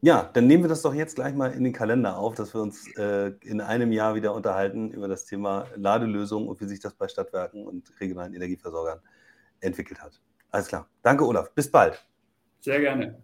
C: Ja, dann nehmen wir das doch jetzt gleich mal in den Kalender auf, dass wir uns äh, in einem Jahr wieder unterhalten über das Thema Ladelösung und wie sich das bei Stadtwerken und regionalen Energieversorgern entwickelt hat. Alles klar. Danke, Olaf. Bis bald.
D: Sehr gerne.